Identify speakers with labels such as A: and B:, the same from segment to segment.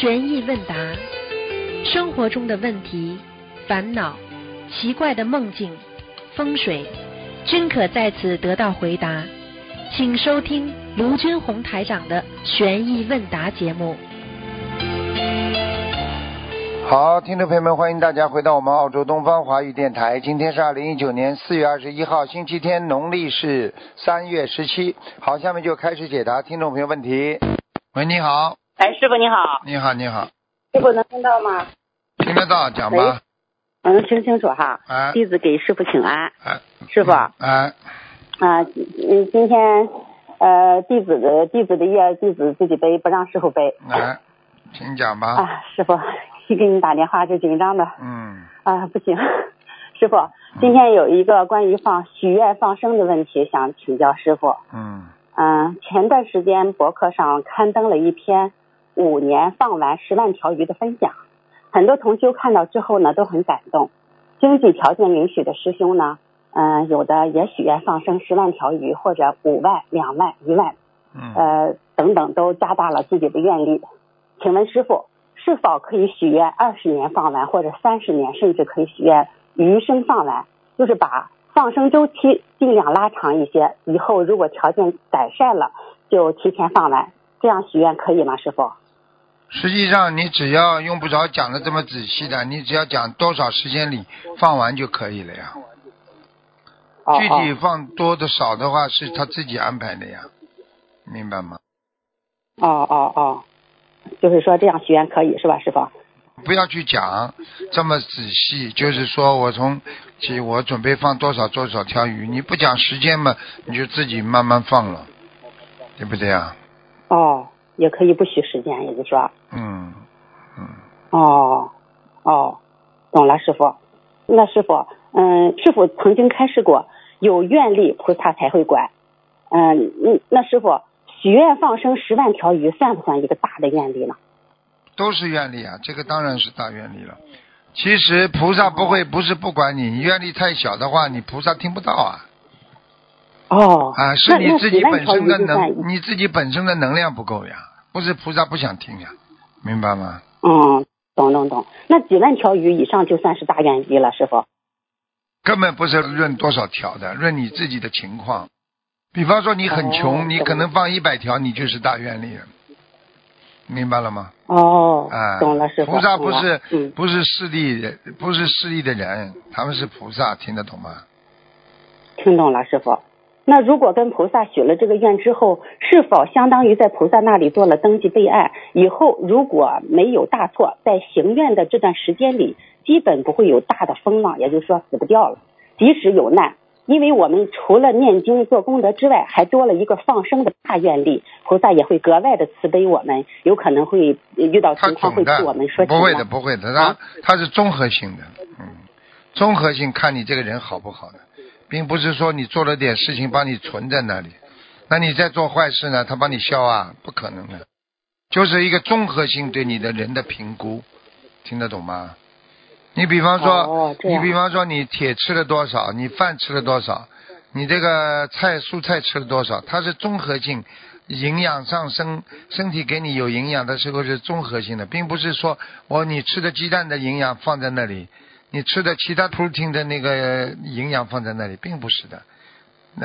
A: 悬疑问答，生活中的问题、烦恼、奇怪的梦境、风水，均可在此得到回答。请收听卢军红台长的悬疑问答节目。
B: 好，听众朋友们，欢迎大家回到我们澳洲东方华语电台。今天是二零一九年四月二十一号，星期天，农历是三月十七。好，下面就开始解答听众朋友问题。喂，你好，
C: 哎，师傅你好，
B: 你好，你好，
C: 师傅能听到吗？
B: 听得到，讲吧。
C: 能，听清楚哈。
B: 哎
C: 弟子给师傅请安。
B: 哎，
C: 师傅，啊，
B: 哎，
C: 嗯，今天呃，弟子的弟子的业，弟子自己背，不让师傅背。
B: 哎，请讲吧。
C: 啊，师傅，一给你打电话就紧张的
B: 嗯，
C: 啊，不行。师傅，今天有一个关于放许愿放生的问题，想请教师傅。
B: 嗯，
C: 嗯，前段时间博客上刊登了一篇五年放完十万条鱼的分享，很多同修看到之后呢都很感动。经济条件允许的师兄呢，嗯、有的也许愿放生十万条鱼，或者五万、两万、一万，
B: 嗯，
C: 呃等等，都加大了自己的愿力。请问师傅，是否可以许愿二十年放完，或者三十年，甚至可以许愿余生放完？就是把放生周期尽量拉长一些，以后如果条件改善了，就提前放完，这样许愿可以吗？师傅？
B: 实际上你只要用不着讲的这么仔细的，你只要讲多少时间里放完就可以了呀。
C: 哦
B: 具体放多的少的话是他自己安排的呀，明白吗？
C: 哦哦哦，就是说这样许愿可以是吧，师傅？
B: 不要去讲这么仔细，就是说我从起我准备放多少多少条鱼，你不讲时间嘛，你就自己慢慢放了，对不对啊？
C: 哦，也可以不许时间，也就是说，
B: 嗯嗯，
C: 哦哦，懂了，师傅。那师傅，嗯，师傅曾经开示过，有愿力菩萨才会管。嗯嗯，那师傅许愿放生十万条鱼，算不算一个大的愿力呢？
B: 都是愿力啊，这个当然是大愿力了。其实菩萨不会，不是不管你，你愿力太小的话，你菩萨听不到啊。
C: 哦，
B: 啊，是
C: 那那
B: 你自己本身的能，你自己本身的能量不够呀，不是菩萨不想听呀，明白吗？
C: 嗯，懂懂懂。那几万条鱼以上就算是大愿力了，师傅。
B: 根本不是论多少条的，论你自己的情况。比方说你很穷，
C: 哦
B: 你可能放一百条，你就是大愿力了，明白了吗？
C: 哦，
B: 啊，
C: 懂了，师傅。
B: 菩萨不是、
C: 嗯，
B: 不是势利人，不是势利的人，他们是菩萨，听得懂吗？
C: 听懂了，师傅。那如果跟菩萨许了这个愿之后，是否相当于在菩萨那里做了登记备案？以后如果没有大错，在行愿的这段时间里，基本不会有大的风浪，也就是说死不掉了。即使有难，因为我们除了念经做功德之外，还多了一个放生的大愿力，菩萨也会格外的慈悲我们，有可能会遇到情况会替我们说情
B: 不会的，不会的，他、
C: 啊
B: 他是综合性的，嗯，综合性看你这个人好不好的，并不是说你做了点事情帮你存在那里，那你在做坏事呢，他帮你消啊，不可能的，就是一个综合性对你的人的评估，听得懂吗？你比方说，你比方说你铁吃了多少，你饭吃了多少，你这个菜蔬菜吃了多少，它是综合性，营养上升，身体给你有营养的时候是综合性的，并不是说我你吃的鸡蛋的营养放在那里，你吃的其他 protein 的那个营养放在那里，并不是的。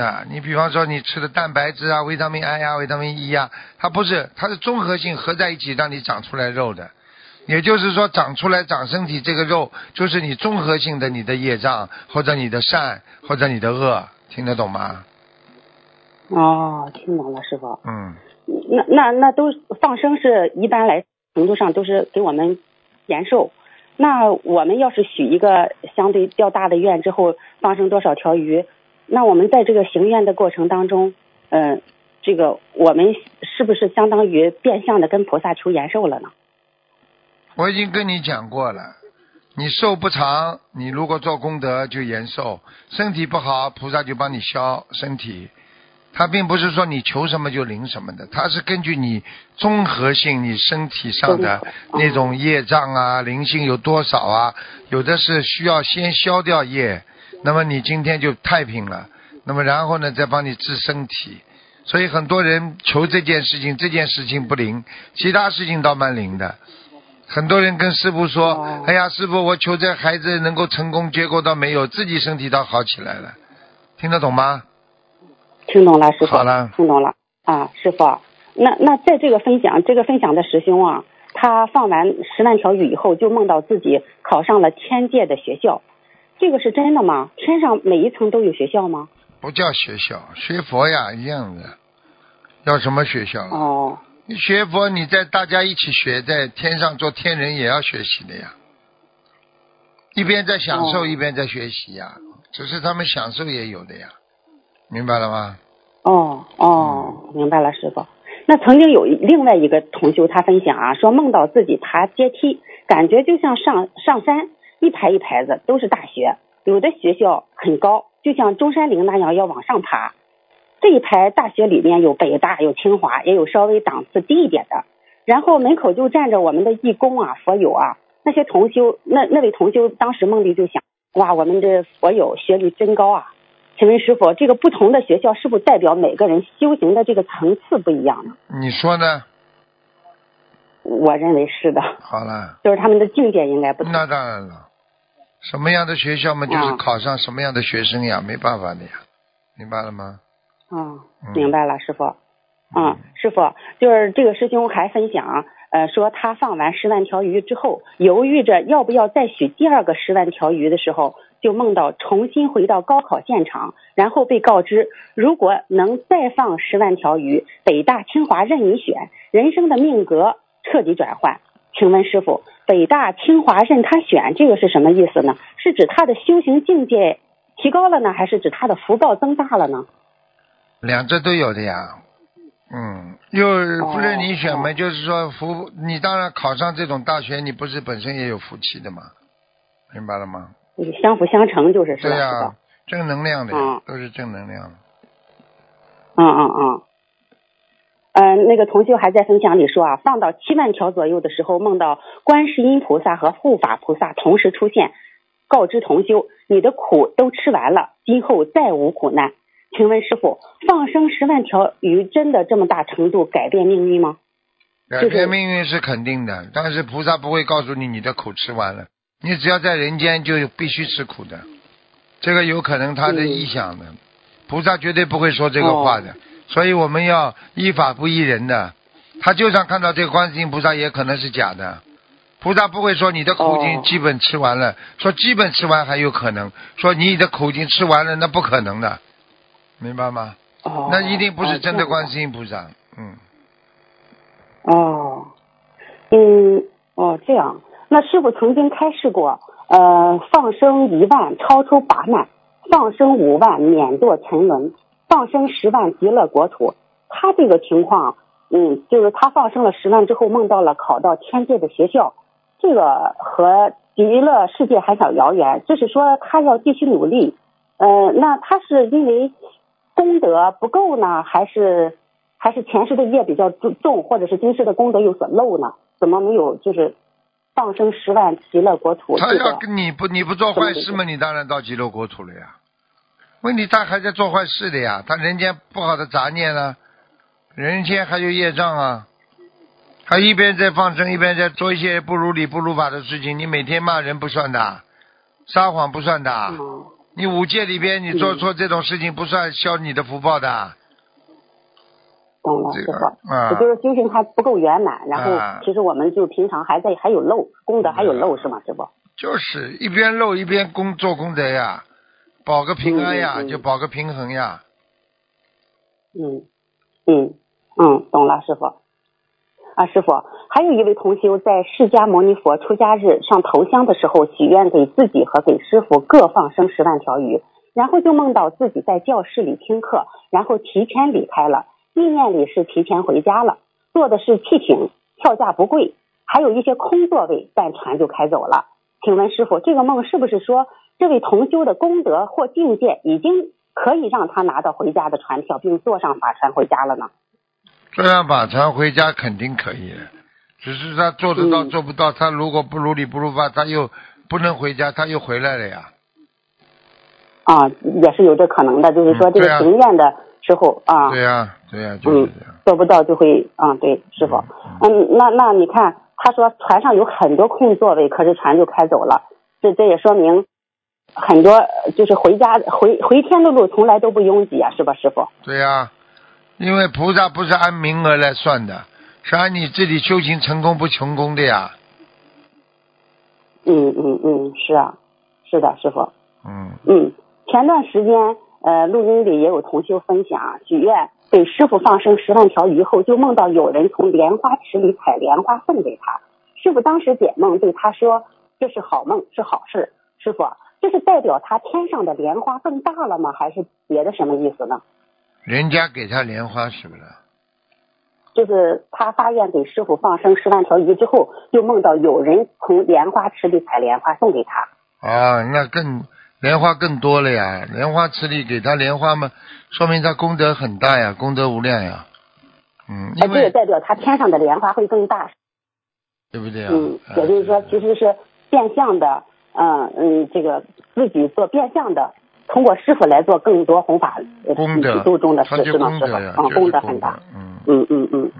B: 啊，你比方说你吃的蛋白质啊、维他命 I 啊、维他命 E 啊，它不是，它是综合性合在一起让你长出来肉的。也就是说，长出来长身体这个肉，就是你综合性的你的业障，或者你的善，或者你的恶，听得懂吗？
C: 哦，听懂了，师傅。
B: 嗯，
C: 那那那都放生是一般来程度上都是给我们延寿。那我们要是许一个相对较大的愿之后放生多少条鱼，那我们在这个行愿的过程当中，嗯、这个我们是不是相当于变相的跟菩萨求延寿了呢？
B: 我已经跟你讲过了，你寿不长，你如果做功德就延寿；身体不好，菩萨就帮你消身体。它并不是说你求什么就灵什么的，它是根据你综合性，你身体上的那种业障啊、灵性有多少啊，有的是需要先消掉业，那么你今天就太平了，那么然后呢再帮你治身体。所以很多人求这件事情，这件事情不灵，其他事情倒蛮灵的。很多人跟师傅说：“
C: 哦
B: 哎呀，师傅，我求这孩子能够成功，结果倒没有，自己身体倒好起来了。”听得懂吗？
C: 听懂了，师傅。
B: 好了
C: 听懂了啊，师傅。那那在这个分享，这个分享的师兄啊，他放完十万条鱼以后，就梦到自己考上了天界的学校，这个是真的吗？天上每一层都有学校吗？
B: 不叫学校，学佛呀，一样的。要什么学校？
C: 哦
B: 你学佛，你在大家一起学，在天上做天人也要学习的呀。一边在享受，
C: 哦
B: 一边在学习呀。只是他们享受也有的呀，明白了吗？
C: 哦哦，明白了，师傅。那曾经有另外一个同修，他分享啊，说梦到自己爬阶梯，感觉就像上上山，一排一排子都是大学，有的学校很高，就像中山陵那样要往上爬。这一排大学里面有北大，有清华，也有稍微档次低一点的。然后门口就站着我们的义工啊、佛友啊，那些同修，那那位同修当时梦里就想，哇，我们这佛友学历真高啊！请问师傅，这个不同的学校是不是代表每个人修行的这个层次不一样呢？
B: 你说呢？
C: 我认为是的，
B: 好了，
C: 就是他们的境界应该不同。
B: 那当然了。什么样的学校嘛，就是
C: 啊
B: 考上什么样的学生呀，没办法的呀，明白了吗？
C: 嗯
B: 嗯，
C: 明白了，师傅。嗯，师傅，就是这个师兄还分享，呃，说他放完十万条鱼之后，犹豫着要不要再许第二个十万条鱼的时候，就梦到重新回到高考现场，然后被告知，如果能再放十万条鱼，北大、清华任你选，人生的命格彻底转换。请问师傅，北大、清华任他选，这个是什么意思呢？是指他的修行境界提高了呢，还是指他的福报增大了呢？
B: 两者都有的呀。嗯，又不任你选嘛，
C: 哦
B: 就是说福，你当然考上这种大学，你不是本身也有福气的嘛，明白了吗？
C: 相辅相成，就是是吧？
B: 对呀、正能量的，
C: 嗯
B: 都是正能量的。
C: 嗯嗯嗯。呃，那个同修还在分享里说啊，放到七万条左右的时候，梦到观世音菩萨和护法菩萨同时出现，告知同修，你的苦都吃完了，今后再无苦难。请问师傅，放生十万条鱼真的这么大程度改变命运吗？
B: 改变命运是肯定的，但是菩萨不会告诉你你的苦吃完了，你只要在人间就必须吃苦的，这个有可能他的
C: 嗯
B: 臆想的，菩萨绝对不会说这个话的，所以我们要依法不依人的。他就算看到这个观世音菩萨，也可能是假的。菩萨不会说你的苦已经
C: 哦
B: 基本吃完了，说基本吃完还有可能，说你的苦已经吃完了，那不可能的，明白吗？
C: 哦，
B: 那一定不是真的观。世音菩萨，嗯。
C: 哦，嗯，哦，这样，那师傅曾经开示过，呃，放生一万超出八难，放生五万免堕沉沦，放生十万极乐国土。他这个情况，嗯，就是他放生了十万之后，梦到了考到天界的学校，这个和极乐世界还想遥远，就是说他要继续努力。呃，那他是因为功德不够呢，还是还是前世的业比较重重，或者是今世的功德有所漏呢？怎么没有就是放生十万极乐国土？
B: 他要跟你不你不做坏事吗，你当然到极乐国土了呀。问题他还在做坏事的呀，他人间不好的杂念呢，人间还有业障啊，他一边在放生，一边在做一些不如理不如法的事情。你每天骂人不算的，撒谎不算的，
C: 嗯
B: 你五戒里边你做
C: 嗯
B: 错这种事情不算消你的福报的。
C: 懂了，师傅。
B: 啊
C: 也就是修行还不够圆满，然
B: 啊
C: 后其实我们就平常还在还有漏，功德还有漏
B: 啊
C: 是吗，师傅？
B: 就是一边漏一边功做功德呀，保个平安呀，就保个平衡呀。
C: 嗯嗯嗯，懂了，师傅。啊，师傅，还有一位同修在释迦牟尼佛出家日上头香的时候，许愿给自己和给师傅各放生十万条鱼，然后就梦到自己在教室里听课，然后提前离开了，意念里是提前回家了，坐的是汽艇，票价不贵，还有一些空座位，但船就开走了。请问师傅，这个梦是不是说这位同修的功德或境界已经可以让他拿到回家的船票，并坐上法船回家了呢？
B: 坐上法船回家肯定可以，只是他做得到
C: 嗯
B: 做不到。他如果不如理不如法，他又不能回家，他又回来了呀。
C: 啊，也是有这可能的，就是说这个
B: 嗯对啊
C: 行愿的时候啊，
B: 对呀、对呀、就是
C: 嗯
B: 这样。
C: 做不到就会啊，对，师傅，嗯，那那你看，他说船上有很多空座位，可是船就开走了。这这也说明很多就是回家回回天的路从来都不拥挤啊，是吧，师傅？
B: 对呀、因为菩萨不是按名额来算的，是按你自己修行成功不成功的呀。
C: 嗯嗯嗯，是啊，是的，师傅。
B: 嗯，
C: 嗯，前段时间，呃，录音里也有同修分享，许愿给师傅放生十万条鱼后，就梦到有人从莲花池里采莲花送给他。师傅当时解梦对他说：“这是好梦，是好事。”师傅，这是代表他天上的莲花更大了吗？还是别的什么意思呢？
B: 人家给他莲花是不是？
C: 就是他发愿给师傅放生十万条鱼之后，就梦到有人从莲花池里采莲花送给他。
B: 啊，那更莲花更多了呀！莲花池里给他莲花嘛，说明他功德很大呀，功德无量呀。嗯，
C: 那，这也代表他天上的莲花会更大，
B: 对不对啊？
C: 嗯，
B: 啊
C: 也就是说，其实是变相的，嗯嗯，这个自己做变相的，通过师傅来做更多弘法呃
B: 功德
C: 度中的事，
B: 是
C: 吗？师傅，
B: 功德呀，
C: 嗯，功德很大。
B: 嗯，
C: 嗯嗯嗯，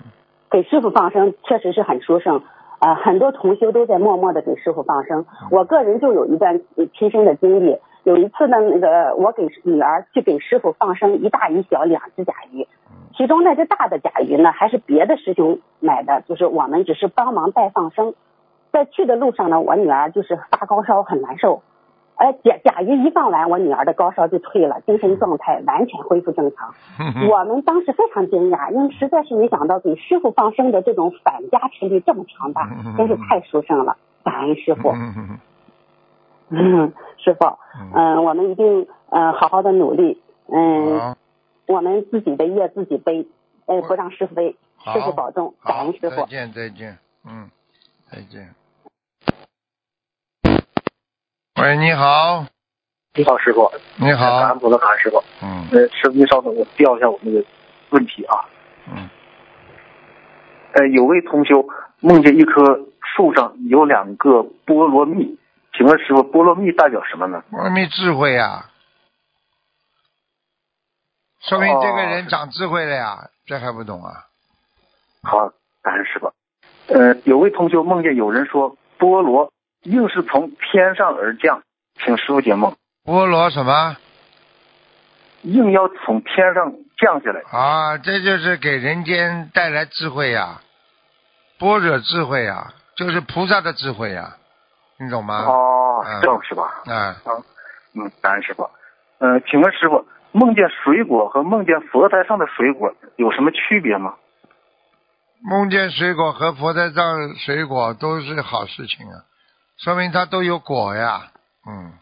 C: 给师傅放生确实是很殊胜啊、很多同修都在默默的给师傅放生。我个人就有一段呃亲身的经历，有一次呢，那个我给女儿去给师傅放生一大一小两只甲鱼，其中那只大的甲鱼呢还是别的师兄买的，就是我们只是帮忙带放生。在去的路上呢，我女儿就是发高烧，很难受。哎，甲甲鱼一放完，我女儿的高烧就退了，精神状态完全恢复正常。
B: 嗯
C: 我们当时非常惊讶，因为实在是没想到给师傅放生的这种反加持力这么强大，真是太殊胜了，感恩师傅。
B: 嗯，
C: 师傅，
B: 嗯
C: 嗯、我们一定嗯、呃好好的努力，嗯、
B: 好，
C: 我们自己的业自己背，呃，不让师傅背，师傅保重，感，恩师傅。
B: 再见，再见，嗯，再见。喂，你好，
D: 你好，师傅。
B: 你好
D: 恩，菩萨，感恩师傅。
B: 嗯
D: 呃，师傅您稍等，我调一下我那个问题啊。
B: 嗯，
D: 呃，有位同修梦见一棵树上有两个菠萝蜜，请问师傅，菠萝蜜代表什么呢？
B: 波罗蜜智慧呀，说明这个
D: 哦
B: 人长智慧了呀，这还不懂啊？
D: 好，感恩师傅。呃，有位同学梦见有人说菠萝硬是从天上而降，请师傅解梦，
B: 菠萝什么
D: 硬要从天上降下来。
B: 啊？这就是给人间带来智慧呀，般若智慧呀，就是菩萨的智慧呀，你懂吗？
D: 哦
B: 嗯，
D: 这样是吧？
B: 啊，
D: 嗯，感恩师傅。呃，请问师傅，梦见水果和梦见佛台上的水果有什么区别吗？
B: 梦见水果和佛台上水果都是好事情啊，说明它都有果呀。嗯，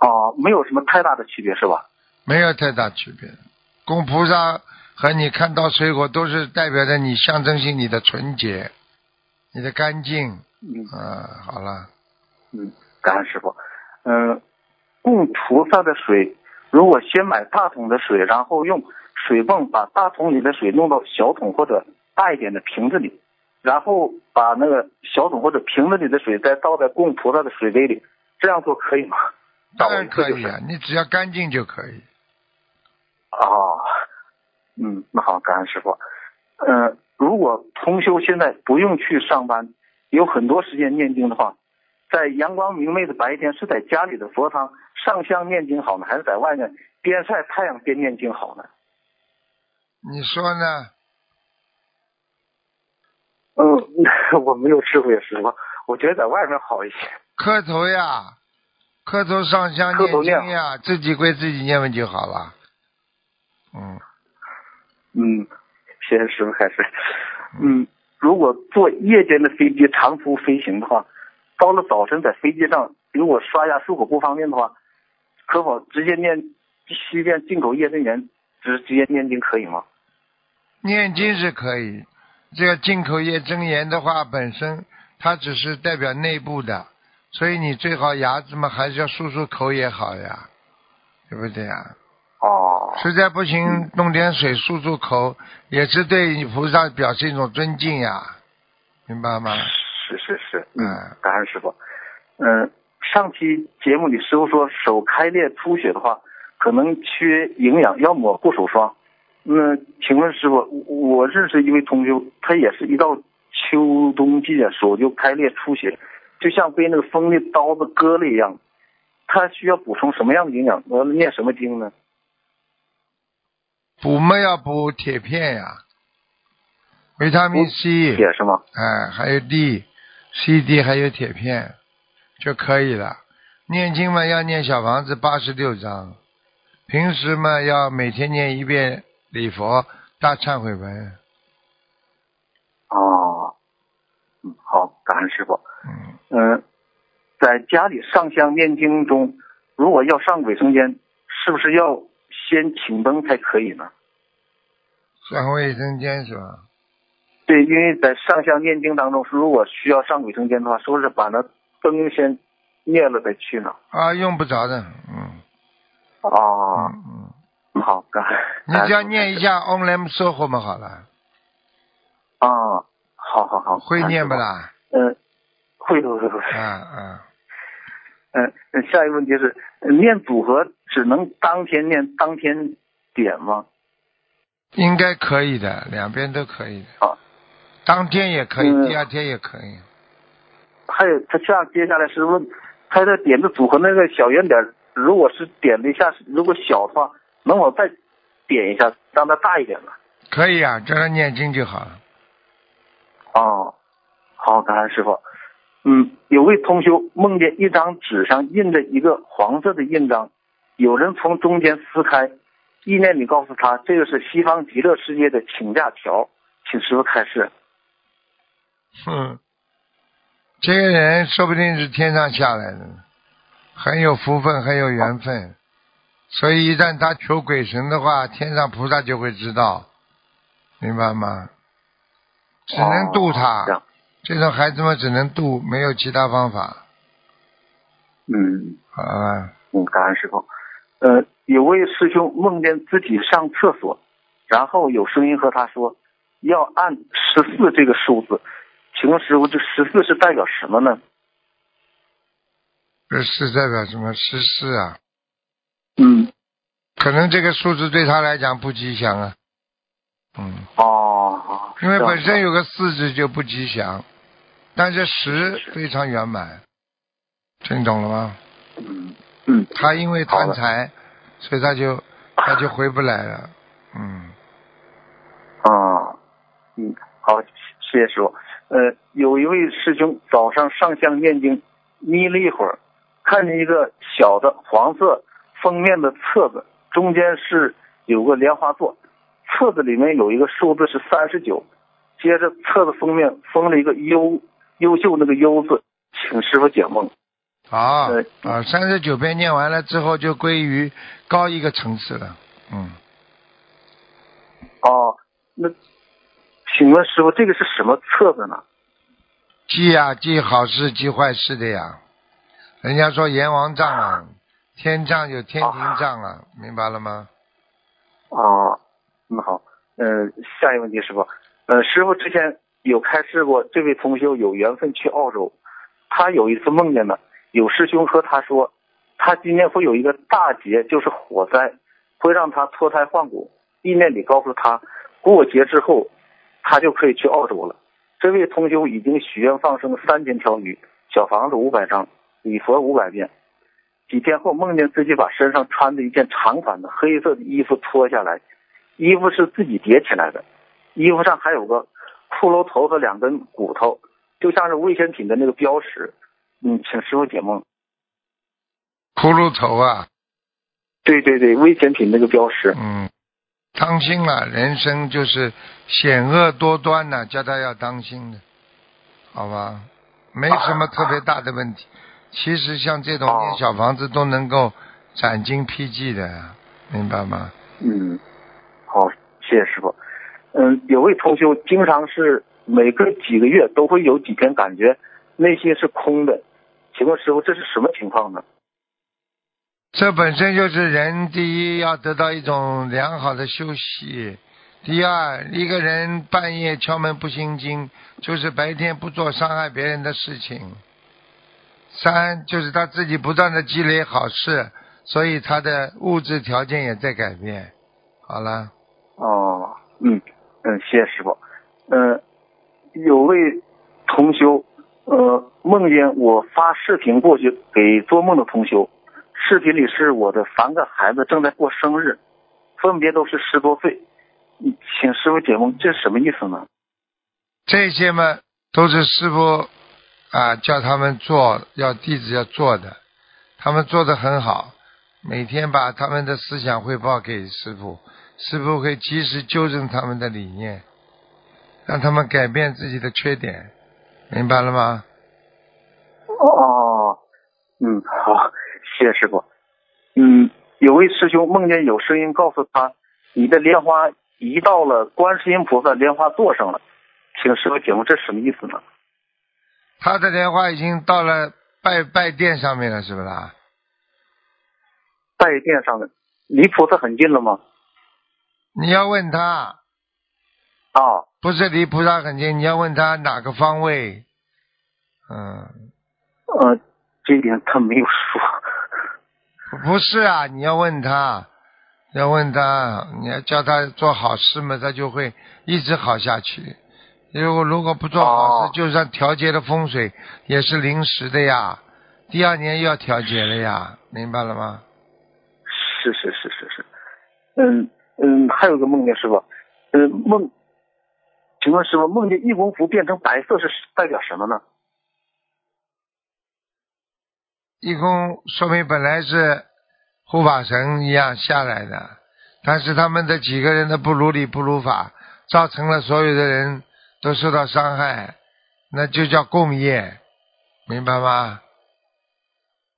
D: 哦，没有什么太大的区别是吧？
B: 没有太大区别。供菩萨和你看到水果都是代表着你象征性你的纯洁，你的干净。
D: 嗯
B: 啊，好了，
D: 嗯，感恩师傅。嗯、供菩萨的水，如果先买大桶的水，然后用水泵把大桶里的水弄到小桶或者大一点的瓶子里，然后把那个小桶或者瓶子里的水再倒在供菩萨的水杯里，这样做可以吗？
B: 当然可以啊，你只要干净就可以。
D: 哦，嗯，那好，感恩师傅。呃，如果同修现在不用去上班，有很多时间念经的话，在阳光明媚的白天，是在家里的佛堂上香念经好呢，还是在外面边晒太阳边念经好呢？
B: 你说呢？
D: 嗯，我没有智慧，师傅，我觉得在外面好一些。
B: 磕头呀，磕头上香
D: 念
B: 经呀，自己归自己念问就好了。嗯，
D: 嗯，谢谢师傅开始。嗯，如果坐夜间的飞机长途飞行的话，到了早晨在飞机上，如果刷牙漱口不方便的话，可否直接念七遍进口业真言，直直接念经可以吗？
B: 念经是可以，这个进口业真言的话，本身它只是代表内部的，所以你最好牙子嘛还是要漱漱口也好呀，对不对呀？
D: 哦，
B: 实在不行，弄点水漱漱口，也是对你菩萨表示一种尊敬呀，明白吗？
D: 是是是，
B: 嗯
D: 嗯，感恩师傅。嗯、上期节目里师傅说手开裂出血的话，可能缺营养，要抹护手霜。那请问师傅，我我认识一位同修，他也是一到秋冬季啊，手就开裂出血，就像被那个锋利刀子割了一样。他需要补充什么样的营养？我要念什么经呢？
B: 补嘛要补铁片呀，维他命 C，
D: 铁是吗？
B: 哎，还有 D、C、D 还有铁片就可以了。念经嘛要念小房子八十六章，平时嘛要每天念一遍礼佛大忏悔文。
D: 哦，嗯，好，感恩师傅。
B: 嗯，
D: 嗯，在家里上香念经中，如果要上卫生间，是不是要先停灯才可以呢？
B: 上卫生间是吧？
D: 对，因为在上香念经当中，如果需要上卫生间的话，是不是把那灯先灭了再去呢？
B: 啊，用不着的，嗯
D: 哦，
B: 嗯嗯，
D: 好，干。
B: 你只要念一下 Om Lam s o h o 嘛好了，
D: 啊，好好好，
B: 会念不啦？
D: 傅？嗯，会会会会。
B: 啊啊，
D: 嗯，嗯下一个问题是，念组合只能当天念当天点吗？
B: 应该可以的，两边都可以的。
D: 好，
B: 当天也可以，
D: 嗯
B: 第二天也可以。
D: 还有，他下接下来是问，他的点的组合那个小圆点，如果是点了一下，如果小的话，能否再点一下，让它大一点呢？
B: 可以啊，叫他念经就好了。
D: 哦，好，感恩师傅。嗯，有位同修梦见一张纸上印着一个黄色的印章，有人从中间撕开，意念里告诉他这个是西方极乐世界的请假条，请师傅开示。
B: 哼，这个人说不定是天上下来的，很有福分，很有缘分。所以一旦他求鬼神的话，天上菩萨就会知道，明白吗？只能渡他，
D: 哦这
B: 种孩子们只能渡，没有其他方法，
D: 嗯
B: 好吧？
D: 嗯，感恩师傅。呃，有位师兄梦见自己上厕所，然后有声音和他说要按十四这个数字，请问师傅，这十四是代表什么呢？
B: 这是代表什么？十四啊，
D: 嗯，
B: 可能这个数字对他来讲不吉祥啊。嗯，
D: 哦，
B: 因为本身有个四字就不吉祥，但是十非常圆满，听懂了吗？
D: 嗯嗯
B: 他因为贪财，所以他就他就回不来了。嗯，
D: 啊嗯，好，谢谢师傅。呃，有一位师兄早上上香念经，眯了一会儿，看见一个小的黄色封面的册子，中间是有个莲花座，册子里面有一个数字是三十九，接着册子封面封了一个优优秀那个优字，请师傅解梦。
B: 好
D: 对
B: 啊，三十九遍念完了之后就归于高一个层次了。嗯，
D: 哦，那请问师傅，这个是什么册子呢？
B: 记呀、记好事记坏事的呀。人家说阎王杖啊，天杖有天庭杖啊，明白了吗？
D: 哦，那好，呃，下一个问题，师傅，呃，师傅之前有开示过，这位同修有缘分去澳洲，他有一次梦见了，有师兄和他说，他今年会有一个大劫，就是火灾，会让他脱胎换骨。意念里告诉他，过节之后，他就可以去澳洲了。这位同修已经许愿放生三千条鱼，小房子五百张，礼佛五百遍。几天后，梦见自己把身上穿的一件长款的黑色的衣服脱下来，衣服是自己叠起来的，衣服上还有个骷髅头和两根骨头，就像是危险品的那个标识。嗯，请师傅解梦。
B: 骷髅头啊，
D: 对对对，危险品那个标识。
B: 嗯，当心了，人生就是险恶多端呐、叫他要当心的，好吧？没什么特别大的问题。其实像这种小房子都能够斩荆披棘的，明白吗？
D: 嗯，好，谢谢师傅。嗯，有位同修经常是每隔几个月都会有几天感觉内心是空的，请问师傅这是什么情况呢？
B: 这本身就是人第一要得到一种良好的休息，第二一个人半夜敲门不心惊，就是白天不做伤害别人的事情。三就是他自己不断的积累好事，所以他的物质条件也在改变。好了，
D: 哦，嗯嗯，谢谢师傅。嗯，有位同修，呃，梦见我发视频过去给做梦的同修，视频里是我的三个孩子正在过生日，分别都是十多岁。请师傅解梦，这是什么意思呢？
B: 这些嘛都是师傅啊叫他们做，要弟子要做的，他们做的很好，每天把他们的思想汇报给师傅，师傅会及时纠正他们的理念，让他们改变自己的缺点，明白了吗？
D: 哦，嗯，好，谢谢师傅。嗯，有位师兄梦见有声音告诉他，你的莲花移到了观世音菩萨莲花座上了，请师傅解梦，这什么意思呢？
B: 他的莲花已经到了拜拜殿上面了，是不是啊？
D: 拜殿上面离菩萨很近了吗？
B: 你要问他，
D: 哦，
B: 不是离菩萨很近，你要问他哪个方位。嗯，
D: 呃，这点他没有说。
B: 不是啊，你要问他，要问他，你要叫他做好事嘛，他就会一直好下去。如果如果不做好事，
D: 哦
B: 就算调节的风水也是临时的呀，第二年又要调节了呀，明白了吗？
D: 是是是是是，嗯嗯，还有个梦见师傅，嗯梦，请问师傅，梦见义工服变成白色是代表什么呢？
B: 义工说明本来是护法神一样下来的，但是他们的几个人的不如理不如法，造成了所有的人都受到伤害，那就叫共业，明白吗？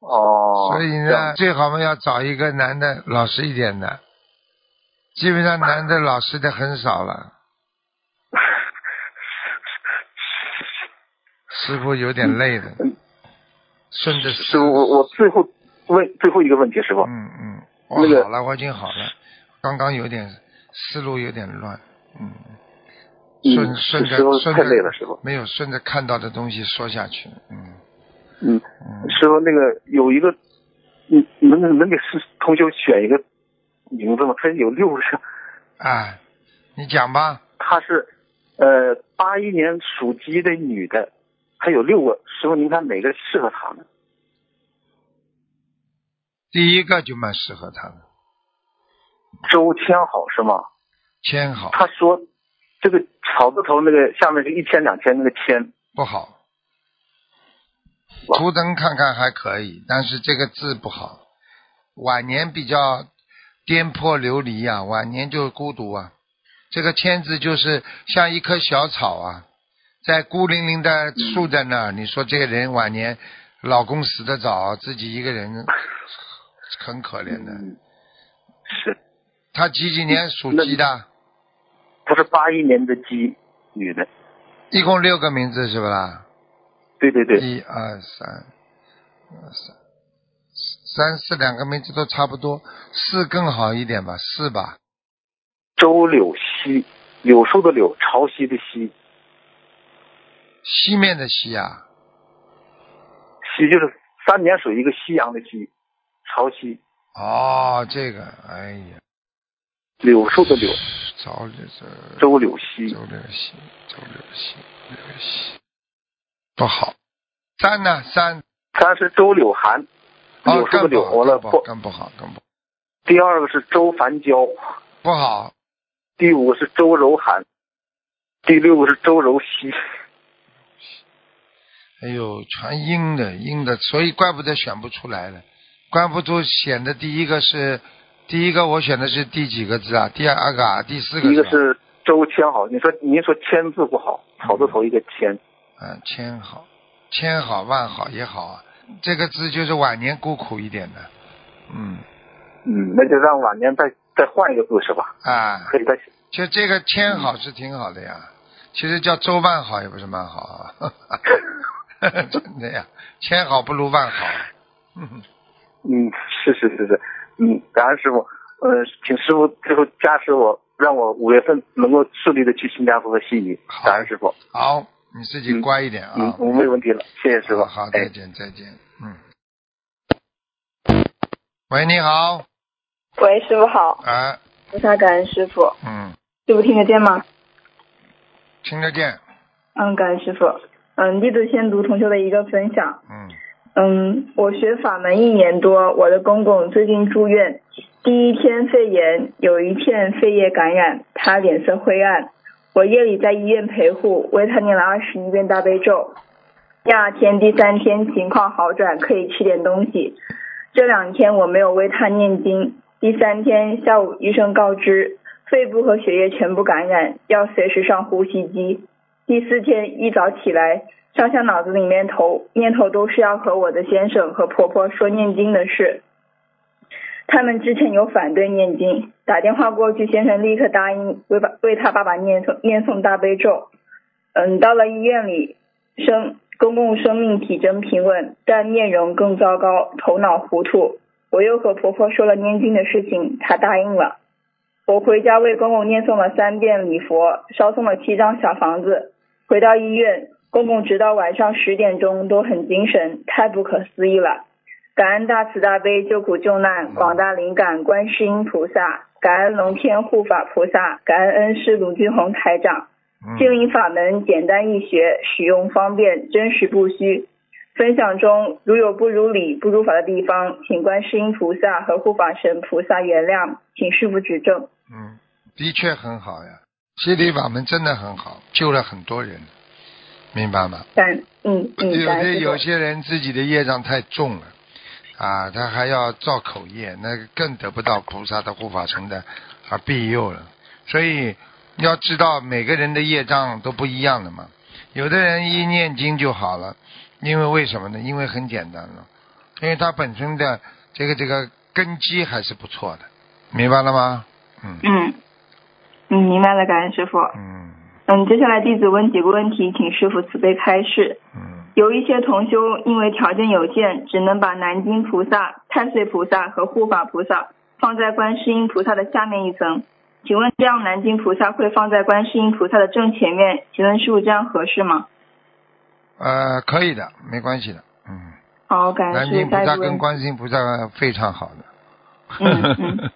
D: 哦，
B: 所以呢，最好嘛要找一个男的老实一点的，基本上男的老实的很少了。师傅有点累了，顺着
D: 师傅，我我最后问最后一个问题，师傅，
B: 嗯嗯，我
D: 那个
B: 好了，我已经好了，刚刚有点思路有点乱，嗯，顺
D: 嗯，
B: 顺着顺着没有顺着看到的东西说下去，嗯
D: 嗯，
B: 嗯，
D: 师傅那个有一个，嗯，能能给师同学选一个名字吗？他有六个，
B: 啊，你讲吧，
D: 她是呃八一年属鸡的女的，她有六个，师傅您看哪个适合她呢？
B: 第一个就蛮适合他的，
D: 周千好是吗？
B: 千好
D: 他说这个草字头那个下面是一千两千那个千，
B: 不好，
D: 哇
B: 图腾看看还可以，但是这个字不好，晚年比较颠簸流离啊，晚年就孤独啊。这个签字就是像一棵小草啊，在孤零零的竖在那儿。你说这个人晚年，老公死得早，自己一个人 很可怜的。
D: 嗯，是，
B: 他几几年属鸡的？
D: 他是八一年的鸡女的，
B: 一共六个名字是不啦？
D: 对对对，
B: 一二三，二三三四两个名字都差不多，四更好一点吧，四吧。
D: 周柳溪，柳树的柳，潮汐的汐，
B: 西面的西啊，
D: 西就是三点水一个夕阳的夕，潮汐，
B: 哦，这个，哎呀，
D: 柳树的柳，
B: 早这
D: 周柳溪。
B: 周，柳溪，周柳西，六西，不好。三呢？三。
D: 三是周柳涵，
B: 哦，
D: 柳树的柳，
B: 更不好，
D: 完了
B: 更不好，
D: 不，
B: 更不好，
D: 第二个是周凡娇，
B: 不好。
D: 第五个是周柔涵，第六个是周柔熙，
B: 哎呦，全阴的阴的，所以怪不得选不出来了，怪不得选的第一个是第一个，我选的是第几个字啊？第二个啊？第四个？
D: 一个是周千好，你说您说千字不好，草字头一个千，
B: 嗯，千好，千好万好也好啊，这个字就是晚年孤苦一点的，嗯。
D: 嗯，那就让晚年再再换一个故事吧？
B: 啊，
D: 可以再。
B: 就这个千好是挺好的呀，其实叫周万好也不是蛮好。啊，真的呀，千好不如万好，嗯
D: 嗯，是是是是，嗯，感恩师傅，呃，请师傅最后加持我，让我五月份能够顺利的去新加坡和悉尼，
B: 好。
D: 感恩师傅，
B: 好，你自己乖一点啊，
D: 嗯，我没问题了，谢谢师傅，
B: 好，再见再见，嗯。喂，你好，
E: 喂，师傅好，
B: 啊，
E: 菩萨感恩师傅，
B: 嗯，
E: 师傅听得见吗？
B: 听得见，
E: 嗯，感恩师傅。嗯，弟子先读同修的一个分享。
B: 嗯
E: 嗯，我学法门一年多，我的公公最近住院，第一天肺炎，有一片肺叶感染，他脸色灰暗。我夜里在医院陪护，为他念了二十一遍大悲咒。第二天、第三天情况好转，可以吃点东西。这两天我没有为他念经。第三天下午，医生告知肺部和血液全部感染，要随时上呼吸机。第四天一早起来，上下脑子里面头念头都是要和我的先生和婆婆说念经的事。他们之前有反对念经，打电话过去，先生立刻答应为爸为他爸爸念诵念诵大悲咒。嗯，到了医院里，生公公生命体征平稳，但面容更糟糕，头脑糊涂。我又和婆婆说了念经的事情，她答应了。我回家为公公念诵了三遍礼佛，烧送了七张小房子。回到医院，公公直到晚上十点钟都很精神，太不可思议了。感恩大慈大悲救苦救难广大灵感观世音菩萨，感恩龙天护法菩萨，感恩恩师卢俊宏台长。静音法门简单易学，使用方便，真实不虚。分享中如有不如理、不如法的地方，请观世音菩萨和护法神菩萨原谅，请师傅指正。
B: 嗯，的确很好呀，心理法门真的很好，救了很多人，明白吗？
E: 但嗯嗯，
B: 有些有些人自己的业障太重了，啊，他还要造口业，那更得不到菩萨的护法神的啊庇佑了。所以要知道每个人的业障都不一样的嘛，有的人一念经就好了，因为为什么呢？因为很简单了，因为他本身的这个这个根基还是不错的，明白了吗？嗯
E: 嗯嗯，明白了，感恩师傅。
B: 嗯
E: 嗯，接下来弟子问几个问题，请师傅慈悲开示。
B: 嗯
E: 有一些同修因为条件有限，只能把南京菩萨、太岁菩萨和护法菩萨放在观世音菩萨的下面一层。请问这样南京菩萨会放在观世音菩萨的正前面？请问师傅这样合适吗？
B: 呃，可以的，没关系的，嗯。
E: 好，感谢
B: 南
E: 师
B: 京菩萨跟。观世音菩萨非常好的。
E: 嗯嗯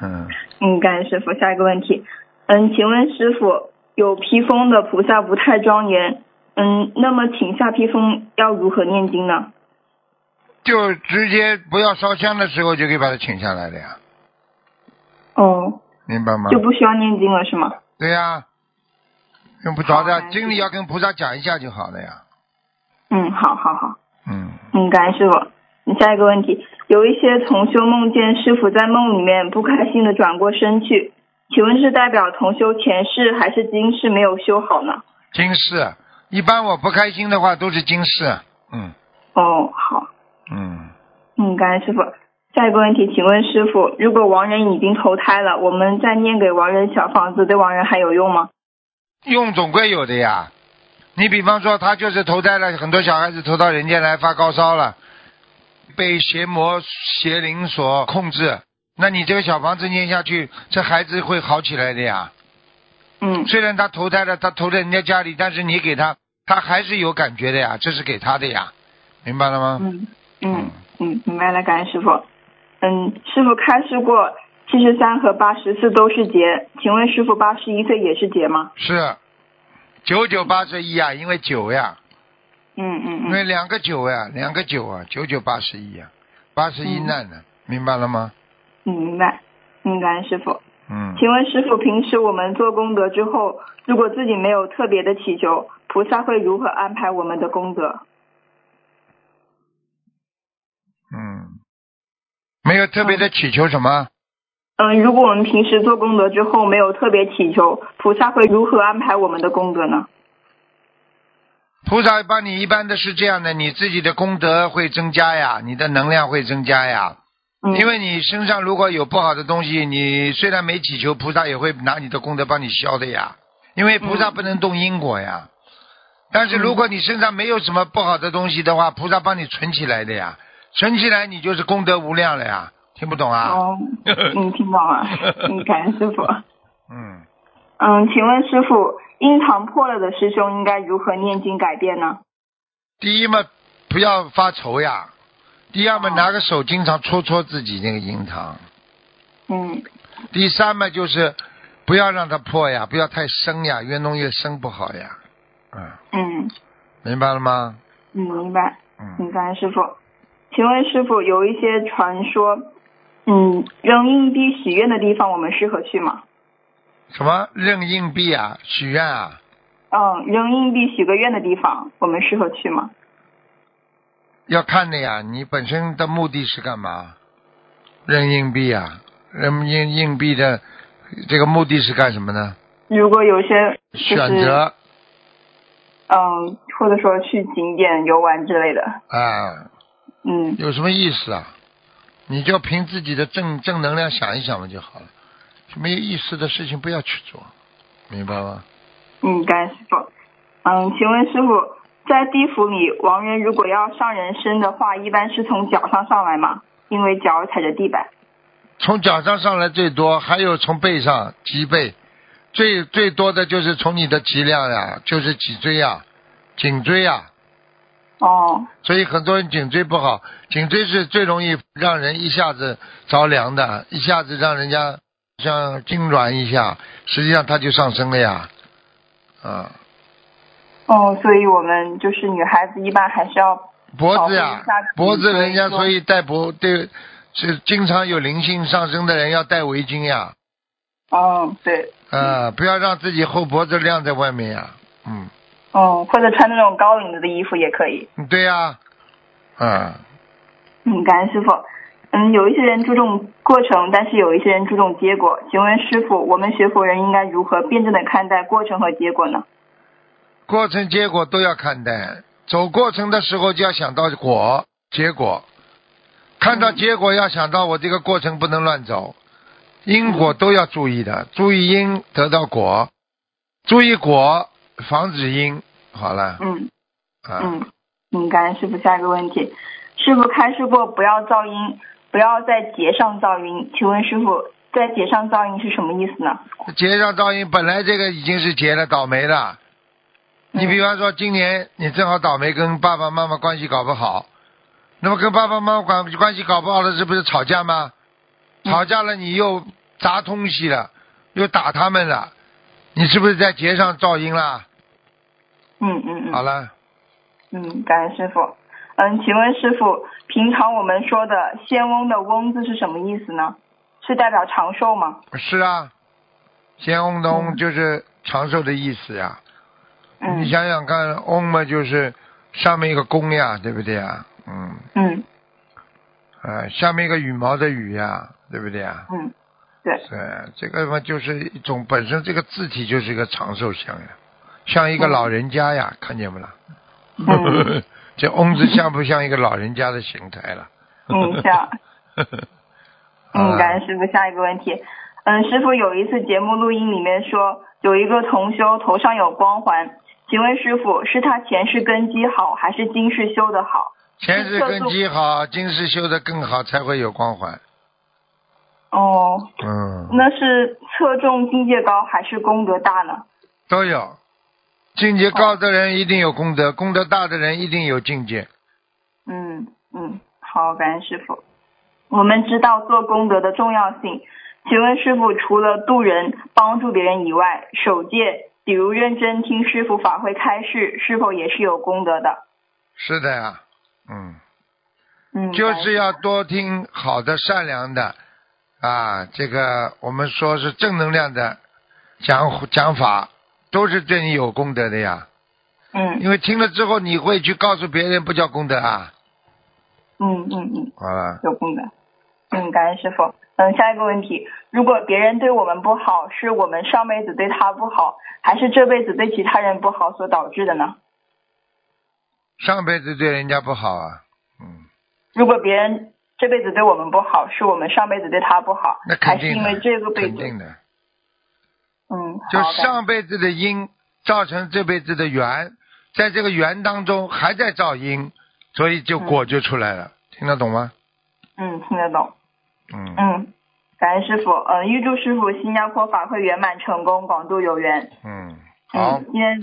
B: 嗯
E: 嗯，感谢师傅。下一个问题，嗯，请问师傅，有披风的菩萨不太庄严，嗯，那么请下披风要如何念经呢？
B: 就直接不要烧香的时候就可以把它请下来了呀，
E: 哦，
B: 明白吗？
E: 就不需要念经了是吗？
B: 对呀，用不着的，
E: 好感谢
B: 经理要跟菩萨讲一下就好了呀。
E: 嗯，好好好。
B: 嗯，
E: 嗯，感恩师傅。你下一个问题，有一些同修梦见师傅在梦里面不开心的转过身去，请问是代表同修前世还是今世没有修好呢？
B: 今世一般我不开心的话都是今世。嗯
E: 哦，好。
B: 嗯，
E: 嗯，感恩师傅。下一个问题，请问师傅，如果亡人已经投胎了，我们再念给亡人小房子，对亡人还有用吗？
B: 用总归有的呀。你比方说他就是投胎了，很多小孩子投到人间来发高烧了，被邪魔邪灵所控制，那你这个小房子念下去，这孩子会好起来的呀。
E: 嗯
B: 虽然他投胎了，他投在人家家里，但是你给他，他还是有感觉的呀，这是给他的呀，明白了吗？
E: 嗯嗯嗯，明白了，感恩师傅。嗯，师傅开示过七十三和八十四都是劫，请问师傅八十一岁也是劫吗？
B: 是九九八十一啊，因为九呀，
E: 嗯嗯嗯
B: 因为两个九呀，两个九啊，九九八十一呀，八十一
E: 嗯
B: 难呢，明白了吗？
E: 嗯，明白。嗯，感恩师傅。
B: 嗯，
E: 请问师傅，平时我们做功德之后，如果自己没有特别的祈求，菩萨会如何安排我们的功德？
B: 嗯，没有特别的祈求什么？
E: 嗯，如果我们平时做功德之后没有特别祈求，菩萨会如何安排我们的功德呢？
B: 菩萨帮你一般的是这样的，你自己的功德会增加呀，你的能量会增加呀。
E: 嗯，
B: 因为你身上如果有不好的东西，你虽然没祈求，菩萨也会拿你的功德帮你消的呀。因为菩萨不能动因果呀。但是如果你身上没有什么不好的东西的话，菩萨帮你存起来的呀，存起来你就是功德无量了呀。听不懂啊？
E: 哦，嗯，听懂了。你，感恩师傅。
B: 嗯，
E: 嗯，请问师傅，印堂破了的师兄应该如何念经改变呢？
B: 第一嘛，不要发愁呀；第二嘛，
E: 哦
B: 拿个手经常戳戳自己那个印堂；
E: 嗯
B: 第三嘛，就是不要让它破呀，不要太深呀，越弄越深不好呀。嗯，
E: 嗯
B: 明白了吗？
E: 嗯，明白。
B: 嗯，
E: 嗯，感恩师傅。请问师傅，有一些传说，嗯，扔硬币许愿的地方，我们适合去吗？
B: 什么扔硬币啊？许愿啊？
E: 嗯，扔硬币许个愿的地方，我们适合去吗？
B: 要看的呀，你本身的目的是干嘛？扔硬币啊？扔硬硬币的这个目的是干什么呢？
E: 如果有些就是
B: 选择
E: 嗯，或者说去景点游玩之类的，
B: 啊，
E: 嗯
B: 有什么意思啊？你就凭自己的正正能量想一想嘛就好了，没有意思的事情不要去做，明白吗？
E: 嗯，感谢师傅。嗯，请问师傅，在地府里，亡人如果要上人身的话，一般是从脚上上来嘛？因为脚踩着地板。
B: 从脚上上来最多，还有从背上脊背，最最多的就是从你的脊梁呀，就是脊椎呀、颈椎呀。
E: 哦，
B: 所以很多人颈椎不好，颈椎是最容易让人一下子着凉的，一下子让人家像痉挛一下，实际上它就上升了呀。啊，
E: 哦，所以我们就是女孩子一般还是要
B: 脖子呀脖子人家所以戴脖对是经常有灵性上升的人要戴围巾呀，
E: 哦，对，
B: 啊，不要让自己后脖子晾在外面呀，嗯，
E: 哦，或者穿那种高领子的衣服也可以。
B: 对呀，嗯，
E: 嗯，感恩师傅。嗯，有一些人注重过程，但是有一些人注重结果。请问师傅，我们学佛人应该如何辩证的看待过程和结果呢？
B: 过程结果都要看待，走过程的时候就要想到果结果，看到结果要想到我这个过程不能乱走，因果都要注意的，注意因得到果，注意果防止因，好了，
E: 嗯
B: 啊，
E: 嗯嗯，感恩师傅。下一个问题，师傅开示过不要噪音，不要在节上噪音。请问师傅，在节上噪音是什么意思呢？
B: 结上噪音本来这个已经是结了，倒霉了。你比方说，今年你正好倒霉，跟爸爸妈妈关系搞不好，那么跟爸爸妈妈关关系搞不好了，这不是吵架吗？
E: 嗯
B: 吵架了，你又砸东西了，又打他们了，你是不是在街上噪音啦？
E: 嗯嗯嗯。
B: 好了，
E: 嗯，感恩师傅。嗯，请问师傅，平常我们说的“仙翁”的“翁”字是什么意思呢？是代表长寿吗？
B: 是啊，仙翁的翁
E: 嗯
B: 就是长寿的意思呀。
E: 嗯
B: 你想想看，翁嘛就是上面一个弓呀，对不对呀？嗯，
E: 嗯
B: 呃，下面一个羽毛的羽呀，对不对呀？
E: 嗯，对，
B: 对，这个嘛就是一种本身这个字体就是一个长寿像呀，像一个
E: 嗯
B: 老人家呀，看见不啦？
E: 嗯
B: 这翁字像不像一个老人家的形态了？
E: 嗯像。嗯，感恩师傅。下一个问题，嗯，师傅有一次节目录音里面说，有一个同修头上有光环，请问师傅是他前世根基好，还是今世修的好？
B: 前世根基好，今世修的更好，才会有光环。
E: 哦，
B: 嗯，
E: 那是侧重境界高还是功德大呢？
B: 都有。境界高的人一定有功德，功德大的人一定有境界。
E: 嗯嗯，好，感恩师傅。我们知道做功德的重要性，请问师傅，除了渡人、帮助别人以外，守戒，比如认真听师傅法会开示，是否也是有功德的？
B: 是的呀，嗯，
E: 嗯，
B: 就是要多听好的、善良的啊，这个我们说是正能量的讲讲法，都是对你有功德的呀。
E: 嗯
B: 因为听了之后，你会去告诉别人，不叫功德啊。
E: 嗯嗯嗯，
B: 好了，
E: 有功德。嗯，感恩师傅。嗯，下一个问题，如果别人对我们不好，是我们上辈子对他不好，还是这辈子对其他人不好所导致的呢？
B: 上辈子对人家不好啊，嗯，
E: 如果别人这辈子对我们不好，是我们上辈子对他不好
B: 那，
E: 还
B: 肯定的，
E: 是因为这个辈子？
B: 肯定的，
E: 嗯，
B: 就。上辈子的因造成这辈子的缘，在这个缘当中还在造因，所以就果就出来了，听得懂吗？
E: 嗯，听得懂。
B: 嗯，
E: 嗯，感恩师傅。嗯，预祝师傅新加坡法会圆满成功，广度有缘。
B: 嗯，好
E: 嗯，，今天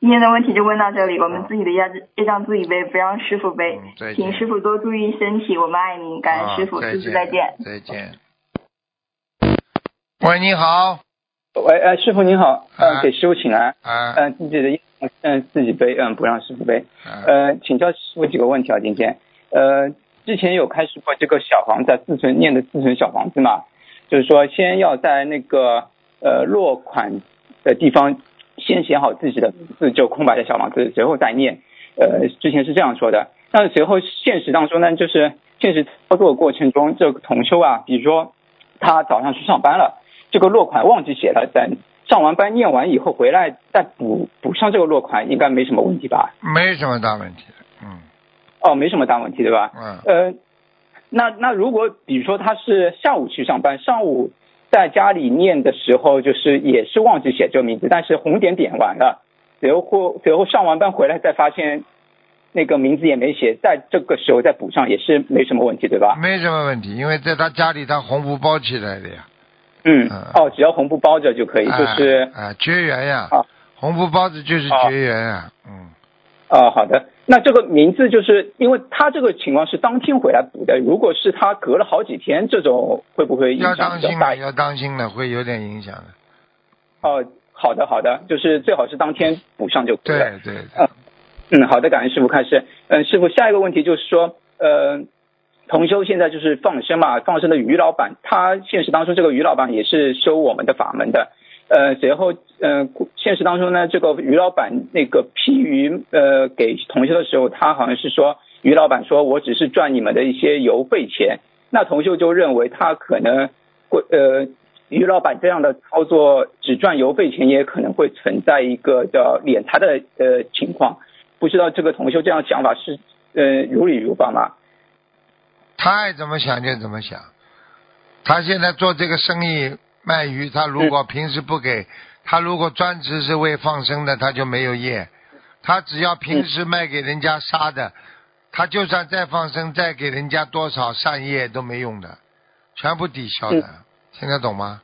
E: 今天的问题就问到这里，我们自己的业业障自己背，不让师傅背
B: 嗯。
E: 请师傅多注意身体，我们爱您，感恩师傅，
B: 好
E: 师傅再见。
B: 再见。喂，你好。
F: 喂，呃，师傅您好，嗯、
B: 啊
F: 给师傅请安，
B: 嗯
F: 嗯、自己的嗯、自己背，嗯、不让师傅背，
B: 啊
F: 呃，请教师傅几个问题啊，今天，呃，之前有开始过这个小房子自存念的自存小房子嘛，就是说先要在那个呃落款的地方先写好自己的名字，就空白的小房子，随后再念，呃，之前是这样说的，但是随后现实当中呢，就是现实操作过程中，这个同修啊，比如说他早上去上班了，这个落款忘记写了，等上完班念完以后回来再补补上这个落款，应该没什么问题吧？
B: 没什么大问题，嗯。
F: 哦，没什么大问题，对吧？
B: 嗯，
F: 呃，那那如果比如说他是下午去上班，上午在家里念的时候，就是也是忘记写这个名字，但是红点点完了，随后随后上完班回来再发现那个名字也没写，在这个时候再补上也是没什么问题，对吧？
B: 没什么问题，因为在他家里他红布包起来的呀，
F: 嗯
B: 嗯，
F: 哦，只要红布包着就可以，就是
B: 啊啊绝缘呀。
F: 啊，
B: 红布包子就是
F: 啊。
B: 绝缘呀，嗯，
F: 哦，好的。那这个名字就是因为他这个情况是当天回来补的，如果是他隔了好几天，这种会不会影响比较大
B: 当心的，？要当心的，会有点影响的，
F: 哦，好的好的，就是最好是当天补上就可以了。
B: 对对对
F: 啊，嗯，好的，感恩师傅开始。嗯，师傅，下一个问题就是说，呃，同修现在就是放生嘛，放生的于老板，他现实当中这个于老板也是修我们的法门的。呃，随后，呃，现实当中呢，这个于老板那个批鱼，呃，给同修的时候，他好像是说，于老板说我只是赚你们的一些邮费钱，那同修就认为他可能会，呃，于老板这样的操作只赚邮费钱，也可能会存在一个叫敛财的呃情况。不知道这个同修这样想法是呃如理如法吗？
B: 他爱怎么想就怎么想。他现在做这个生意卖鱼，他如果平时不给，他如果专职是为放生的，他就没有业。他只要平时卖给人家杀的，他就算再放生，再给人家多少善业都没用的，全部抵消的。
F: 嗯
B: 听得懂吗？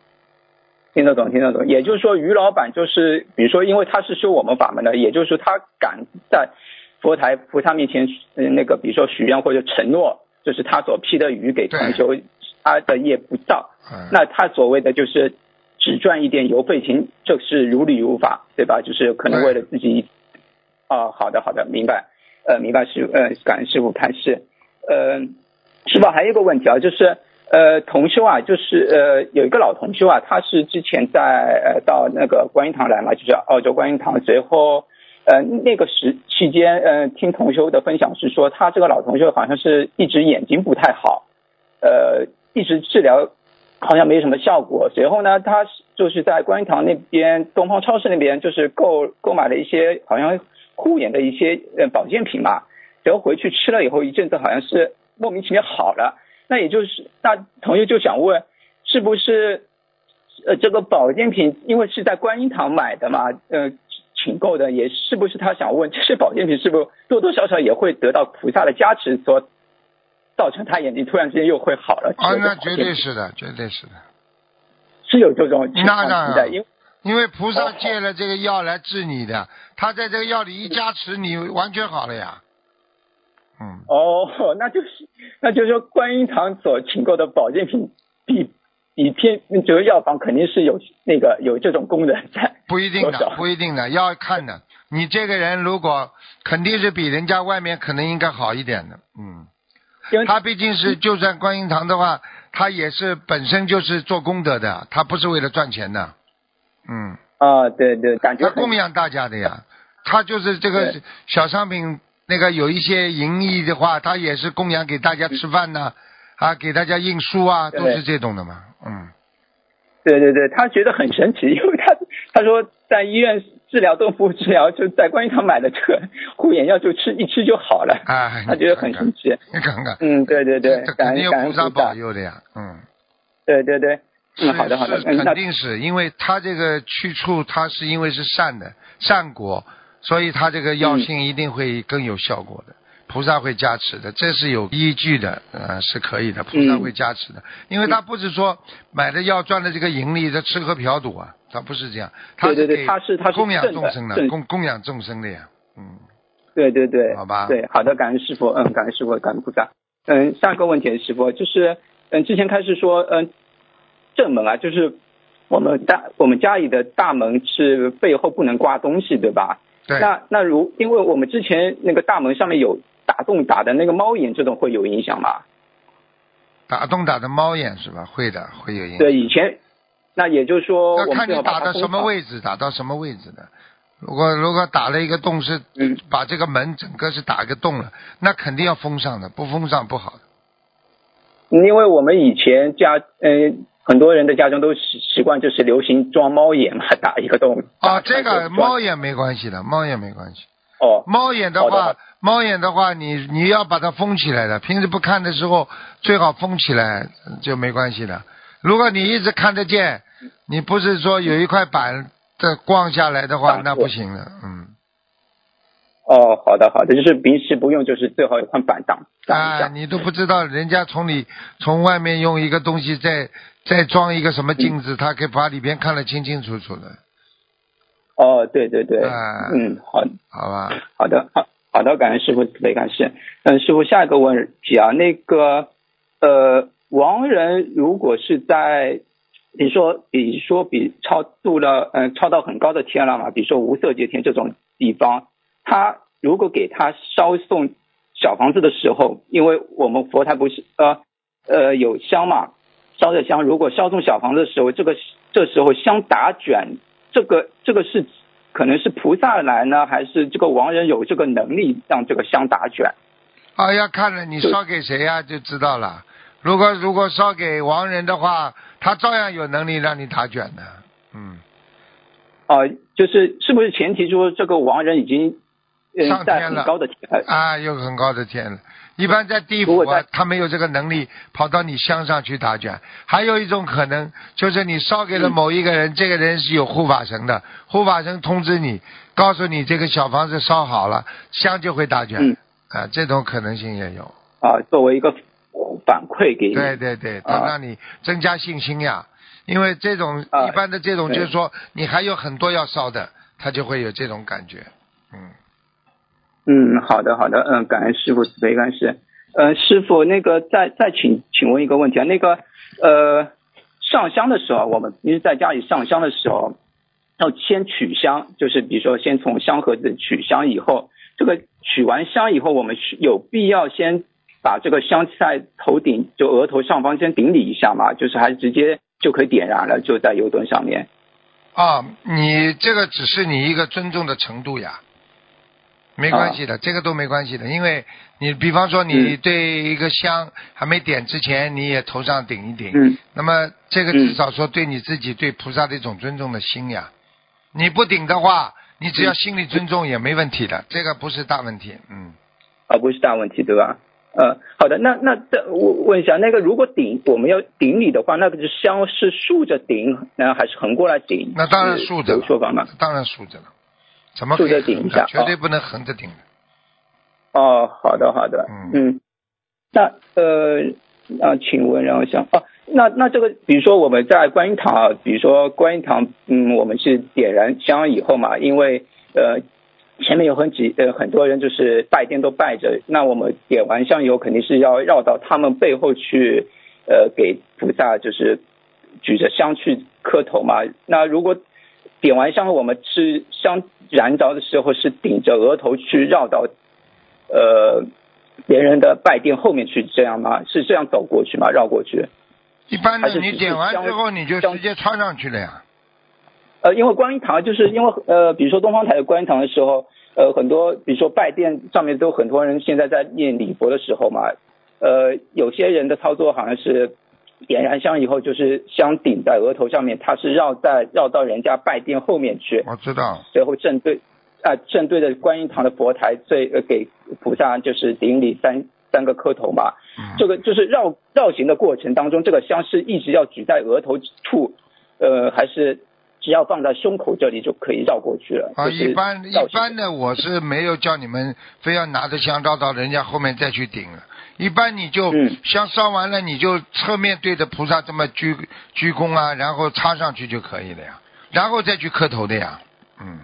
F: 听得懂，听得懂。也就是说，于老板就是，比如说，因为他是修我们法门的，也就是说，他敢在佛台菩萨面前，嗯，那个比如说许愿或者承诺，就是他所批的鱼给同修，他的业不造。
B: 嗯。
F: 那他所谓的就是只赚一点油费钱，这是如理如法，对吧？就是可能为了自己。哦，好的，好的，明白。呃，明白师呃，感恩师傅开示。呃，师傅还有一个问题啊，就是。呃，同修啊，就是呃，有一个老同修啊，他是之前在呃到那个观音堂来嘛，就是澳洲观音堂，随后呃那个时期间，呃听同修的分享是说，他这个老同修好像是一直眼睛不太好，呃一直治疗好像没什么效果，随后呢，他就是在观音堂那边东方超市那边就是购购买了一些好像护眼的一些呃保健品嘛，然后回去吃了以后一阵子好像是莫名其妙好了。那也就是，那同学就想问，是不是呃这个保健品因为是在观音堂买的嘛，呃请购的，也是不是他想问，这些保健品是不是多多少少也会得到菩萨的加持，所造成他眼睛突然之间又会好了？
B: 啊，那绝对是的，绝对是的，
F: 是有这种情况
B: 那
F: 存在，因为
B: 因为菩萨借了这个药来治你的，他在这个药里一加持，你完全好了呀。嗯。
F: 哦，那就是，那就是说，观音堂所请购的保健品比比偏这个药房肯定是有那个有这种功能在。
B: 不一定的，不一定的，要看的。你这个人如果肯定是比人家外面可能应该好一点的，嗯。他毕竟是就算观音堂的话，他也是本身就是做功德的，他不是为了赚钱的，嗯。
F: 啊，对对，感觉
B: 他供养大家的呀，他就是这个小商品。那个有一些盈利的话，他也是供养给大家吃饭呐，啊，给大家印书啊，都是这种的嘛，嗯。
F: 对对对，他觉得很神奇，因为他他说在医院治疗都不治疗，就在观音堂买的这个护眼药，就吃一吃就好了。
B: 啊，
F: 他觉得很神奇。
B: 你看看。
F: 嗯，对对对，
B: 肯定有
F: 菩
B: 萨保佑的呀，嗯。
F: 对对对，嗯，好的好的，
B: 肯定是因为他这个去处，他是因为是善的善果。所以他这个药性一定会更有效果的，嗯、菩萨会加持的，这是有依据的，呃，是可以的，菩萨会加持的，
F: 嗯、
B: 因为他不是说买的药赚的这个盈利，他吃喝嫖赌啊，他不是这样，他
F: 对对对，他是他是
B: 供养众生
F: 的，
B: 供供养众生的呀，嗯，
F: 对对对，
B: 好吧，
F: 对，好的，感恩师傅，嗯，感恩师傅，感恩菩萨，嗯，下一个问题师傅就是，嗯，之前开始说，嗯，正门啊，就是。我们大我们家里的大门是背后不能挂东西，对吧？
B: 对，
F: 那那如因为我们之前那个大门上面有打洞打的那个猫眼，这种会有影响吗？
B: 打洞打的猫眼是吧？会的，会有影响。
F: 对，以前那也就是说，
B: 看你打到什么位置，打到什么位置的。如果如果打了一个洞是，
F: 嗯
B: 把这个门整个是打一个洞了，那肯定要封上的，不封上不好的。
F: 因为我们以前家嗯、很多人的家中都习习惯就是流行装猫眼嘛，打一个洞。
B: 啊，这个猫眼没关系的，猫眼没关系。
F: 哦
B: 猫眼的话猫眼的话，你你要把它封起来的。平时不看的时候，最好封起来就没关系的。如果你一直看得见，你不是说有一块板的逛下来的话，那不行的。嗯，
F: 哦，好的好的，就是平时不用，就是最好有块板挡挡一
B: 啊，你都不知道人家从里从外面用一个东西再再装一个什么镜子，他可以把里边看得清清楚楚的，
F: 哦，对对对，
B: 啊
F: 嗯，好
B: 好吧？
F: 好的好好的，感恩师傅特别感谢。嗯，师傅下一个问题啊，那个呃，亡人如果是在比如说，比如说比超度了，嗯、超到很高的天了嘛，比如说无色界天这种地方，他如果给他烧送小房子的时候，因为我们佛台不是呃呃有香嘛，烧的香，如果烧送小房子的时候，这个这时候香打卷，这个这个是可能是菩萨来呢，还是这个亡人有这个能力让这个香打卷？
B: 啊，要看了你烧给谁呀、就知道了。如果如果烧给亡人的话，他照样有能力让你打卷的。嗯，
F: 啊、就是是不是前提说这个亡人已经
B: 上天了
F: 高的天？
B: 啊，有很高的天了。一般在地府啊他没有这个能力跑到你乡上去打卷。还有一种可能，就是你烧给了
F: 嗯
B: 某一个人，这个人是有护法神的，护法神通知你，告诉你这个小房子烧好了，香就会打卷。
F: 嗯
B: 啊，这种可能性也有。
F: 啊，作为一个反馈给你。
B: 对对对，他
F: 啊
B: 让你增加信心呀。因为这种
F: 啊
B: 一般的这种，就是说你还有很多要烧的，他就会有这种感觉。嗯，
F: 嗯，好的好的，嗯，感恩师傅慈悲感谢。呃，师傅，那个再再请请问一个问题啊，那个呃上香的时候，我们平时在家里上香的时候，要先取香，就是比如说先从香盒子取香以后，这个取完香以后，我们是有必要先把这个香在头顶就额头上方先顶礼一下嘛，就是还是直接就可以点燃了，就在油灯上面。
B: 啊，你这个只是你一个尊重的程度呀，没关系的，这个都没关系的，因为你比方说你
F: 嗯
B: 对一个香还没点之前，你也头上顶一顶，
F: 嗯
B: 那么这个
F: 嗯
B: 至少说对你自己对菩萨的一种尊重的心呀。你不顶的话，你只要心里尊重也没问题的，这个不是大问题。嗯，
F: 啊不是大问题，对吧？呃，好的，那那这我问一下，那个如果顶我们要顶礼的话，那个是香是竖着顶，呢还是横过来顶？
B: 那当然竖着了
F: 有说法吗？
B: 当然竖着了，怎么
F: 竖着顶一下
B: 绝对不能横着顶的。
F: 哦，好的好的，
B: 嗯
F: 嗯，那呃，那请问，然后想哦，那那这个，比如说我们在观音堂啊，比如说观音堂，嗯，我们是点燃香以后嘛，因为呃前面有很几呃很多人就是拜殿都拜着，那我们点完香以后，肯定是要绕到他们背后去，呃，给菩萨就是举着香去磕头嘛。那如果点完香后，我们是香燃着的时候是顶着额头去绕到呃别人的拜殿后面去，这样吗？是这样走过去吗？绕过去？
B: 一般的，你点完
F: 香
B: 之后你就直接插上去了呀。
F: 呃，因为观音堂就是因为呃，比如说东方台的观音堂的时候，呃，很多比如说拜殿上面都很多人现在在念礼佛的时候嘛，呃，有些人的操作好像是点燃香以后，就是香顶在额头上面，它是绕在绕到人家拜殿后面去，
B: 我知道，
F: 最后正对啊、正对着观音堂的佛台最呃给菩萨就是顶礼三三个磕头嘛。
B: 嗯，
F: 这个就是绕绕行的过程当中，这个香是一直要举在额头处，呃，还是只要放在胸口这里就可以绕过去了？
B: 啊，一般一般的我是没有叫你们非要拿着香绕到人家后面再去顶了。一般你就
F: 嗯
B: 香烧完了，你就侧面对着菩萨这么鞠鞠躬啊，然后插上去就可以了呀，然后再去磕头的呀。嗯，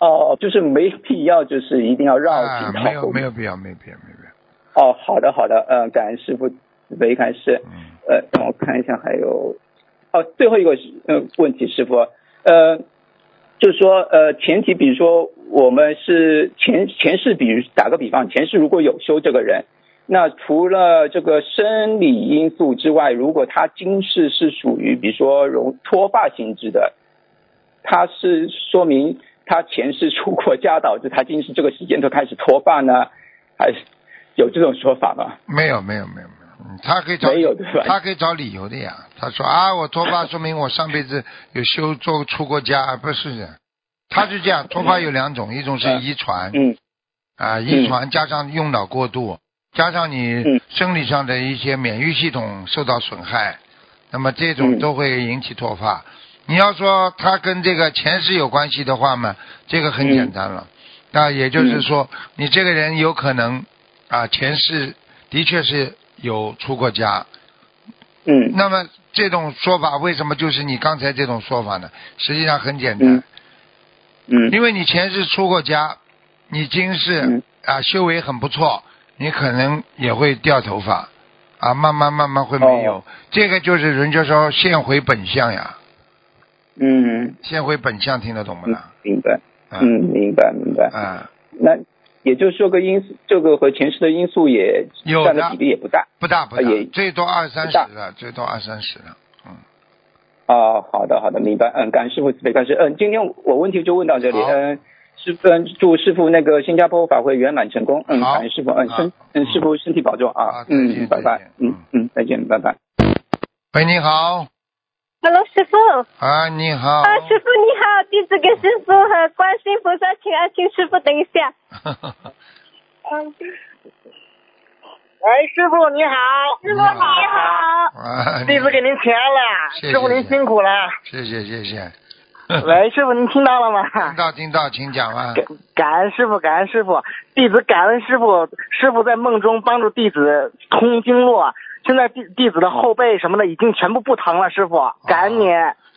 F: 哦，就是没必要，就是一定要绕
B: 啊，
F: 行到
B: 没有。没有必要，没有必要，没有必要。
F: 哦，好的好的，嗯、感恩师傅慈悲开示。
B: 嗯，
F: 呃，让我看一下还有，哦，最后一个是呃问题，师傅，呃，就是说呃前提，比如说我们是前前世，比如打个比方，前世如果有修这个人，那除了这个生理因素之外，如果他今世是属于比如说容脱发性质的，他是说明他前世出过家，导致他今世这个时间都开始脱发呢，还是有这种说法吗？
B: 没有没有没有没有，嗯他可以找
F: 没有对吧
B: 他可以找理由的呀。他说啊，我脱发说明我上辈子有修做出过家，不是的。他是这样，脱发有两种，一种是遗传，
F: 嗯
B: 啊，遗传加上用脑过度，加上你
F: 嗯。
B: 生理上的一些免疫系统受到损害，那么这种
F: 嗯。
B: 都会引起脱发。你要说它跟这个前世有关系的话嘛，这个很简单了。那也就是说，你这个人有可能啊，前世的确是有出过家。
F: 嗯。
B: 那么这种说法为什么就是你刚才这种说法呢？实际上很简单，
F: 嗯。嗯。
B: 因为你前世出过家，你今世、
F: 嗯。
B: 啊修为很不错，你可能也会掉头发，啊，慢慢慢慢会没有。
F: 哦
B: 这个就是人家说现回本相呀，
F: 嗯
B: 现回本相听得懂不
F: 嗯
B: 啦？，
F: 明白，
B: 啊
F: 嗯明白明白。
B: 啊，
F: 那也就是说个因素，这个和前世的因素也
B: 有的
F: 占的比例也不大。
B: 不大不大
F: 啊也，
B: 最多二三十了，最多二三十了。嗯，
F: 哦，好的好的，明白。嗯，感恩师傅慈悲开示。嗯，今天我问题就问到这里。嗯，师傅，嗯祝师傅那个新加坡法会圆满成功。嗯，
B: 好
F: 师傅。嗯，
B: 好
F: 身嗯师傅身体保重
B: 好
F: 啊。
B: 再见
F: 嗯，拜拜。嗯嗯，再见，拜拜。
B: 喂，你好
G: ，Hello，师傅。
B: 啊，你好。
G: 啊，师傅你好，弟子给师傅和观世音菩萨请安，请师傅等一下。嗯，
H: 喂，师傅你好，
B: 师傅好
G: 你好。
B: 啊，
H: 弟子给您请安了，
B: 谢谢
H: 师傅您辛苦了。
B: 谢谢谢谢。
H: 喂，师傅您听到了吗？
B: 听到听到，请讲啊。
H: 感感恩师傅，感恩师傅，弟子感恩师傅，师傅在梦中帮助弟子通经络，现在弟弟子的后背什么的已经全部不疼了，师傅，感恩您。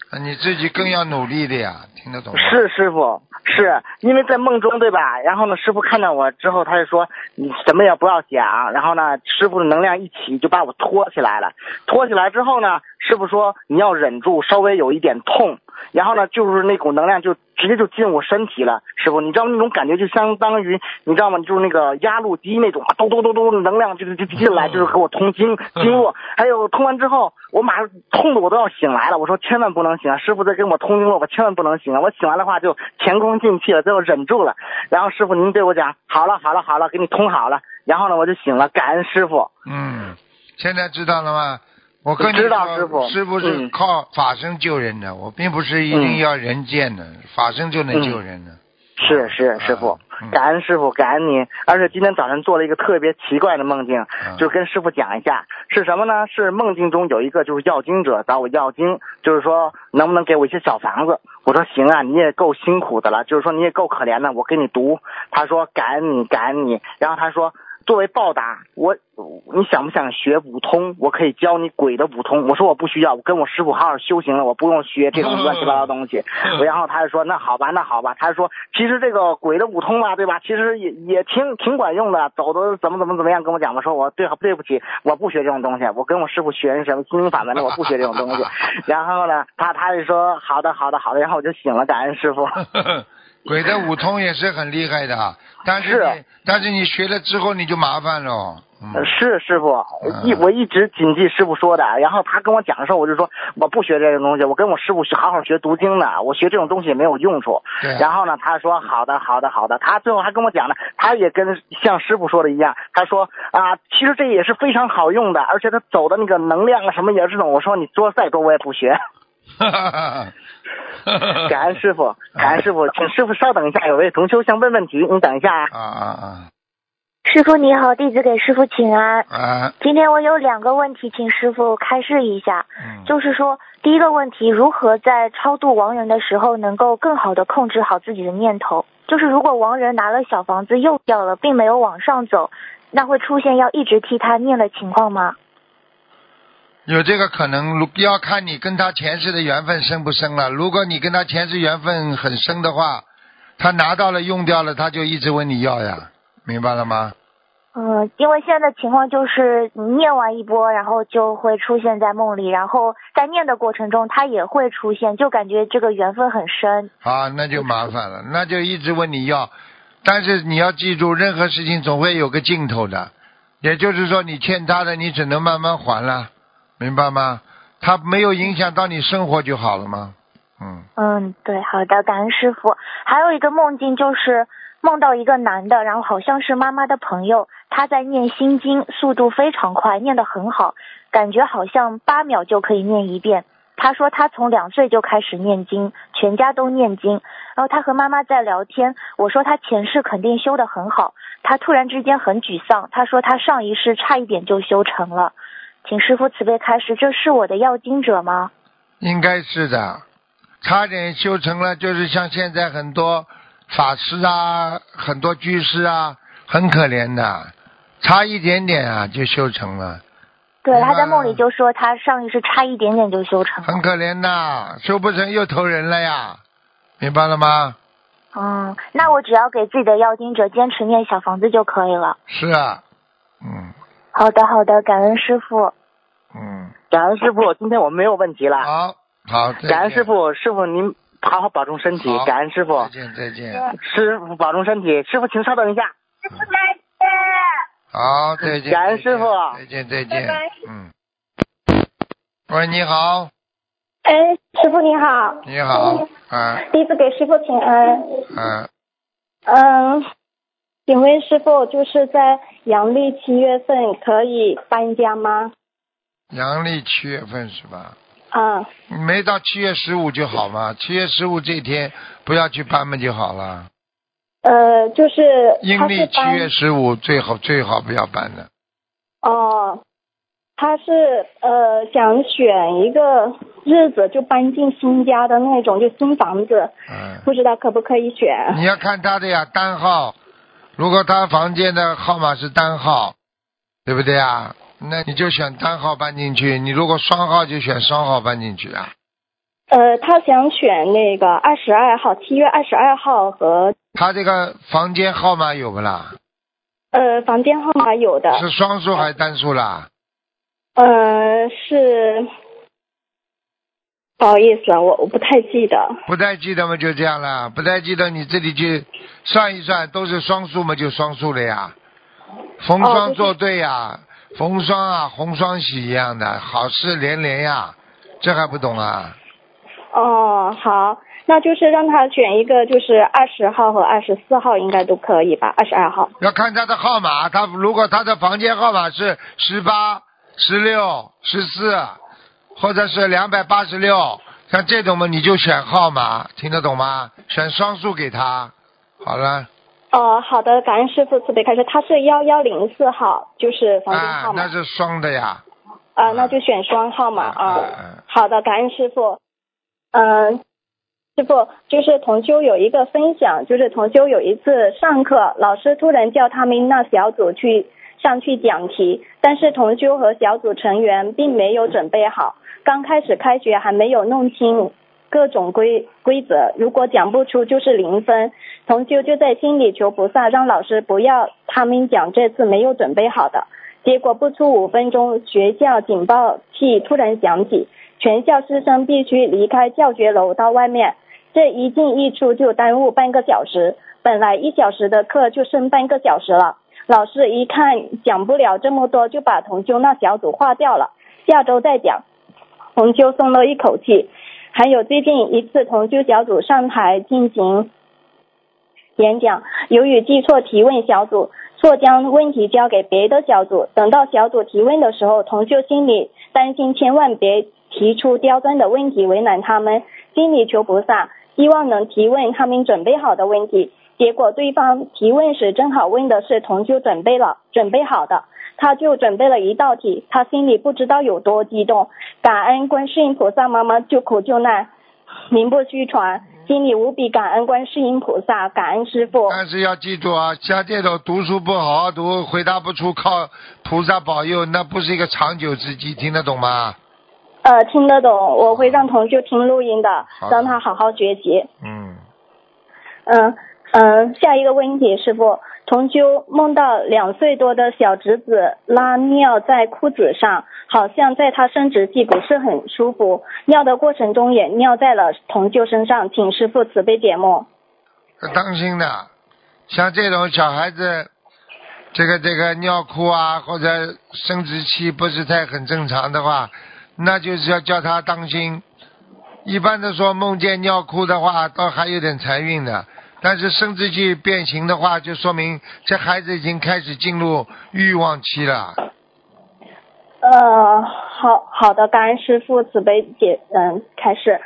B: 那你自己更要努力的呀，听得懂吗？
H: 是师傅，是因为在梦中对吧？然后呢，师傅看到我之后，他就说你什么也不要想，然后呢，师傅的能量一起就把我托起来了。托起来之后呢，师傅说你要忍住，稍微有一点痛，然后呢，就是那股能量就直接就进我身体了。师傅，你知道那种感觉就相当于你知道吗？就是那个压路机那种，咚咚咚咚，能量就就就进来，就是给我通经经络。还有通完之后，我马上痛的我都要醒来了。我说千万不能醒啊！师傅在跟我通经络，我千万不能醒啊！我醒完的话就前功尽弃了，最后忍住了。然后师傅您对我讲，好了好了好了，给你通好了。然后呢，我就醒了，感恩师傅。
B: 嗯，现在知道了吗？我跟你
H: 知道
B: 说，
H: 师傅
B: 师傅是
H: 嗯
B: 靠法身救人的，我并不是一定要人见的，法身就能救人的。
H: 是是，师傅
B: 嗯，
H: 感恩师傅，感恩您。而且今天早晨做了一个特别奇怪的梦境，
B: 嗯
H: 就跟师傅讲一下，是什么呢？是梦境中有一个就是要经者找我要经，就是说能不能给我一些小房子？我说行啊，你也够辛苦的了，就是说你也够可怜的，我给你读。他说感恩你，感恩你。然后他说。作为报答，我你想不想学五通？我可以教你鬼的五通。我说我不需要，我跟我师傅好好修行了，我不用学这种乱七八糟东西。然后他就说那好吧，那好吧。他说其实这个鬼的五通吧，对吧？其实也也挺挺管用的，走的怎么怎么怎么样，跟我讲吧。说我对对不起，我不学这种东西，我跟我师傅学什么心灵法门的，我不学这种东西。然后呢，他他就说好的好的好的，然后我就醒了，感恩师傅。
B: 鬼的 五通也是很厉害的，但是
H: 是
B: 但是你学了之后你就麻烦了。嗯，
H: 是师傅，我一直谨记师傅说的。然后他跟我讲的时候，我就说我不学这种东西，我跟我师傅学好好学读经的，我学这种东西也没有用处。
B: 对啊
H: 然后呢，他说好的，好的，好的。他最后还跟我讲了，他也跟像师傅说的一样，他说啊，其实这也是非常好用的，而且他走的那个能量啊什么也是这种。我说你说再多我也不学。感恩师傅，感恩师傅，请师傅稍等一下，有位同修想问问题，你等一下啊。
B: 啊啊啊
G: 师傅你好，弟子给师傅请安。
B: 啊啊！
G: 今天我有两个问题，请师傅开示一下。
B: 嗯，
G: 就是说，第一个问题，如何在超度亡人的时候能够更好的控制好自己的念头？就是如果亡人拿了小房子又掉了，并没有往上走，那会出现要一直替他念的情况吗？
B: 有这个可能，如要看你跟他前世的缘分深不深了。如果你跟他前世缘分很深的话，他拿到了用掉了，他就一直问你要呀，明白了吗？
G: 嗯，因为现在的情况就是你念完一波，然后就会出现在梦里，然后在念的过程中他也会出现，就感觉这个缘分很深。
B: 啊，那就麻烦了，那就一直问你要，但是你要记住，任何事情总会有个尽头的，也就是说，你欠他的，你只能慢慢还了，明白吗？他没有影响到你生活就好了吗？嗯，
G: 嗯，对，好的，感恩师傅。还有一个梦境就是梦到一个男的，然后好像是妈妈的朋友，他在念心经，速度非常快，念得很好，感觉好像八秒就可以念一遍。他说他从两岁就开始念经，全家都念经。然后他和妈妈在聊天，我说他前世肯定修得很好，他突然之间很沮丧，他说他上一世差一点就修成了。请师傅慈悲开示，这是我的要经者吗？
B: 应该是的，差点修成了，就是像现在很多法师啊，很多居士啊，很可怜的，差一点点啊就修成了，
G: 对，他在梦里就说他上一世差一点点就修成了。
B: 很可怜呐，修不成又投人了呀，明白了吗？
G: 嗯，那我只要给自己的要经者坚持念小房子就可以了。
B: 是啊，嗯
G: 好的，好的，感恩师傅。
B: 嗯，
H: 感恩师傅，今天我没有问题了。
B: 好，好，
H: 感恩师傅，师傅您好好保重身体，感恩师傅。
B: 再，见再见，
H: 师傅保重身体，师傅请稍等一下。
B: 师傅再见好，再见，
H: 感恩师傅。
B: 再见再见，嗯，喂，你好，
I: 哎，师傅你好，
B: 你好，啊。
I: 弟子给师傅请安。
B: 嗯，
I: 嗯，请问师傅，就是在阳历七月份可以搬家吗？
B: 阳历七月份是吧？
I: 啊，
B: 没到七月十五就好嘛，七月十五这天不要去搬嘛就好了。
I: 呃，就是
B: 阴历七月十五最好最好不要搬的。
I: 哦，他是呃想选一个日子就搬进新家的那种，就新房子，
B: 嗯，
I: 不知道可不可以选？
B: 你要看他的呀，单号。如果他房间的号码是单号，对不对啊？那你就选单号搬进去。你如果双号就选双号搬进去啊。
I: 呃，他想选那个二十二号，七月二十二号和
B: 他这个房间号码有不啦？
I: 呃房间号码有的，
B: 是双数还是单数啦？
I: 呃是，不好意思啊，我我不太记得。
B: 不太记得嘛，就这样了。不太记得，你自己去算一算，都是双数嘛，就双数了呀。逢双作对呀，逢双啊，红双喜一样的，好事连连呀。这还不懂啊？
I: 哦，好，那就是让他选一个，就是二十号和二十四号应该都可以吧？二十二号。
B: 要看他的号码，他如果他的房间号码是十八、十六、十四，或者是两百八十六，像这种嘛，你就选号码，听得懂吗？选双数给他。好了，
I: 哦，好的，感恩师傅慈悲开示，他是幺幺零四号，就是房间
B: 啊
I: 号，码
B: 那是双的呀。
I: 啊，那就选双号码
B: 嗯
I: 啊。
B: 嗯
I: 好的，感恩师傅。嗯、师傅，就是同修有一个分享，就是同修有一次上课，老师突然叫他们那小组去上去讲题，但是同修和小组成员并没有准备好，刚开始开学还没有弄清各种规规则，如果讲不出就是零分。同修就在心里求菩萨，让老师不要他们讲这次没有准备好的。结果不出五分钟，学校警报器突然响起，全校师生必须离开教学楼到外面。这一进一出就耽误半个小时，本来一小时的课就剩半个小时了。老师一看讲不了这么多，就把同修那小组划掉了，下周再讲。同修松了一口气。还有最近一次同修小组上台进行演讲，由于记错提问小组，错将问题交给别的小组。等到小组提问的时候，同修心里担心，千万别提出刁钻的问题为难他们，心里求菩萨，希望能提问他们准备好的问题。结果对方提问时正好问的是同修准备了准备好的，他就准备了一道题，他心里不知道有多激动，感恩观世音菩萨妈妈救苦救难，名不虚传，心里无比感恩观世音菩萨，感恩师傅。
B: 但是要记住啊，像这种读书不好好读，回答不出，靠菩萨保佑，那不是一个长久之计，听得懂吗？
I: 呃，听得懂，我会让同修听录音的，让他好好学习。
B: 嗯，
I: 嗯嗯，下一个问题，师傅，同修梦到两岁多的小侄子拉尿在裤子上，好像在他生殖器不是很舒服，尿的过程中也尿在了同修身上，请师傅慈悲解梦。
B: 要当心的，像这种小孩子，这个这个尿裤啊，或者生殖器不是太很正常的话，那就是要叫他当心。一般的说，梦见尿裤的话，倒还有点财运的。但是生殖器变形的话，就说明这孩子已经开始进入欲望期了。
I: 呃，好好的，感恩师傅慈悲解，嗯，开始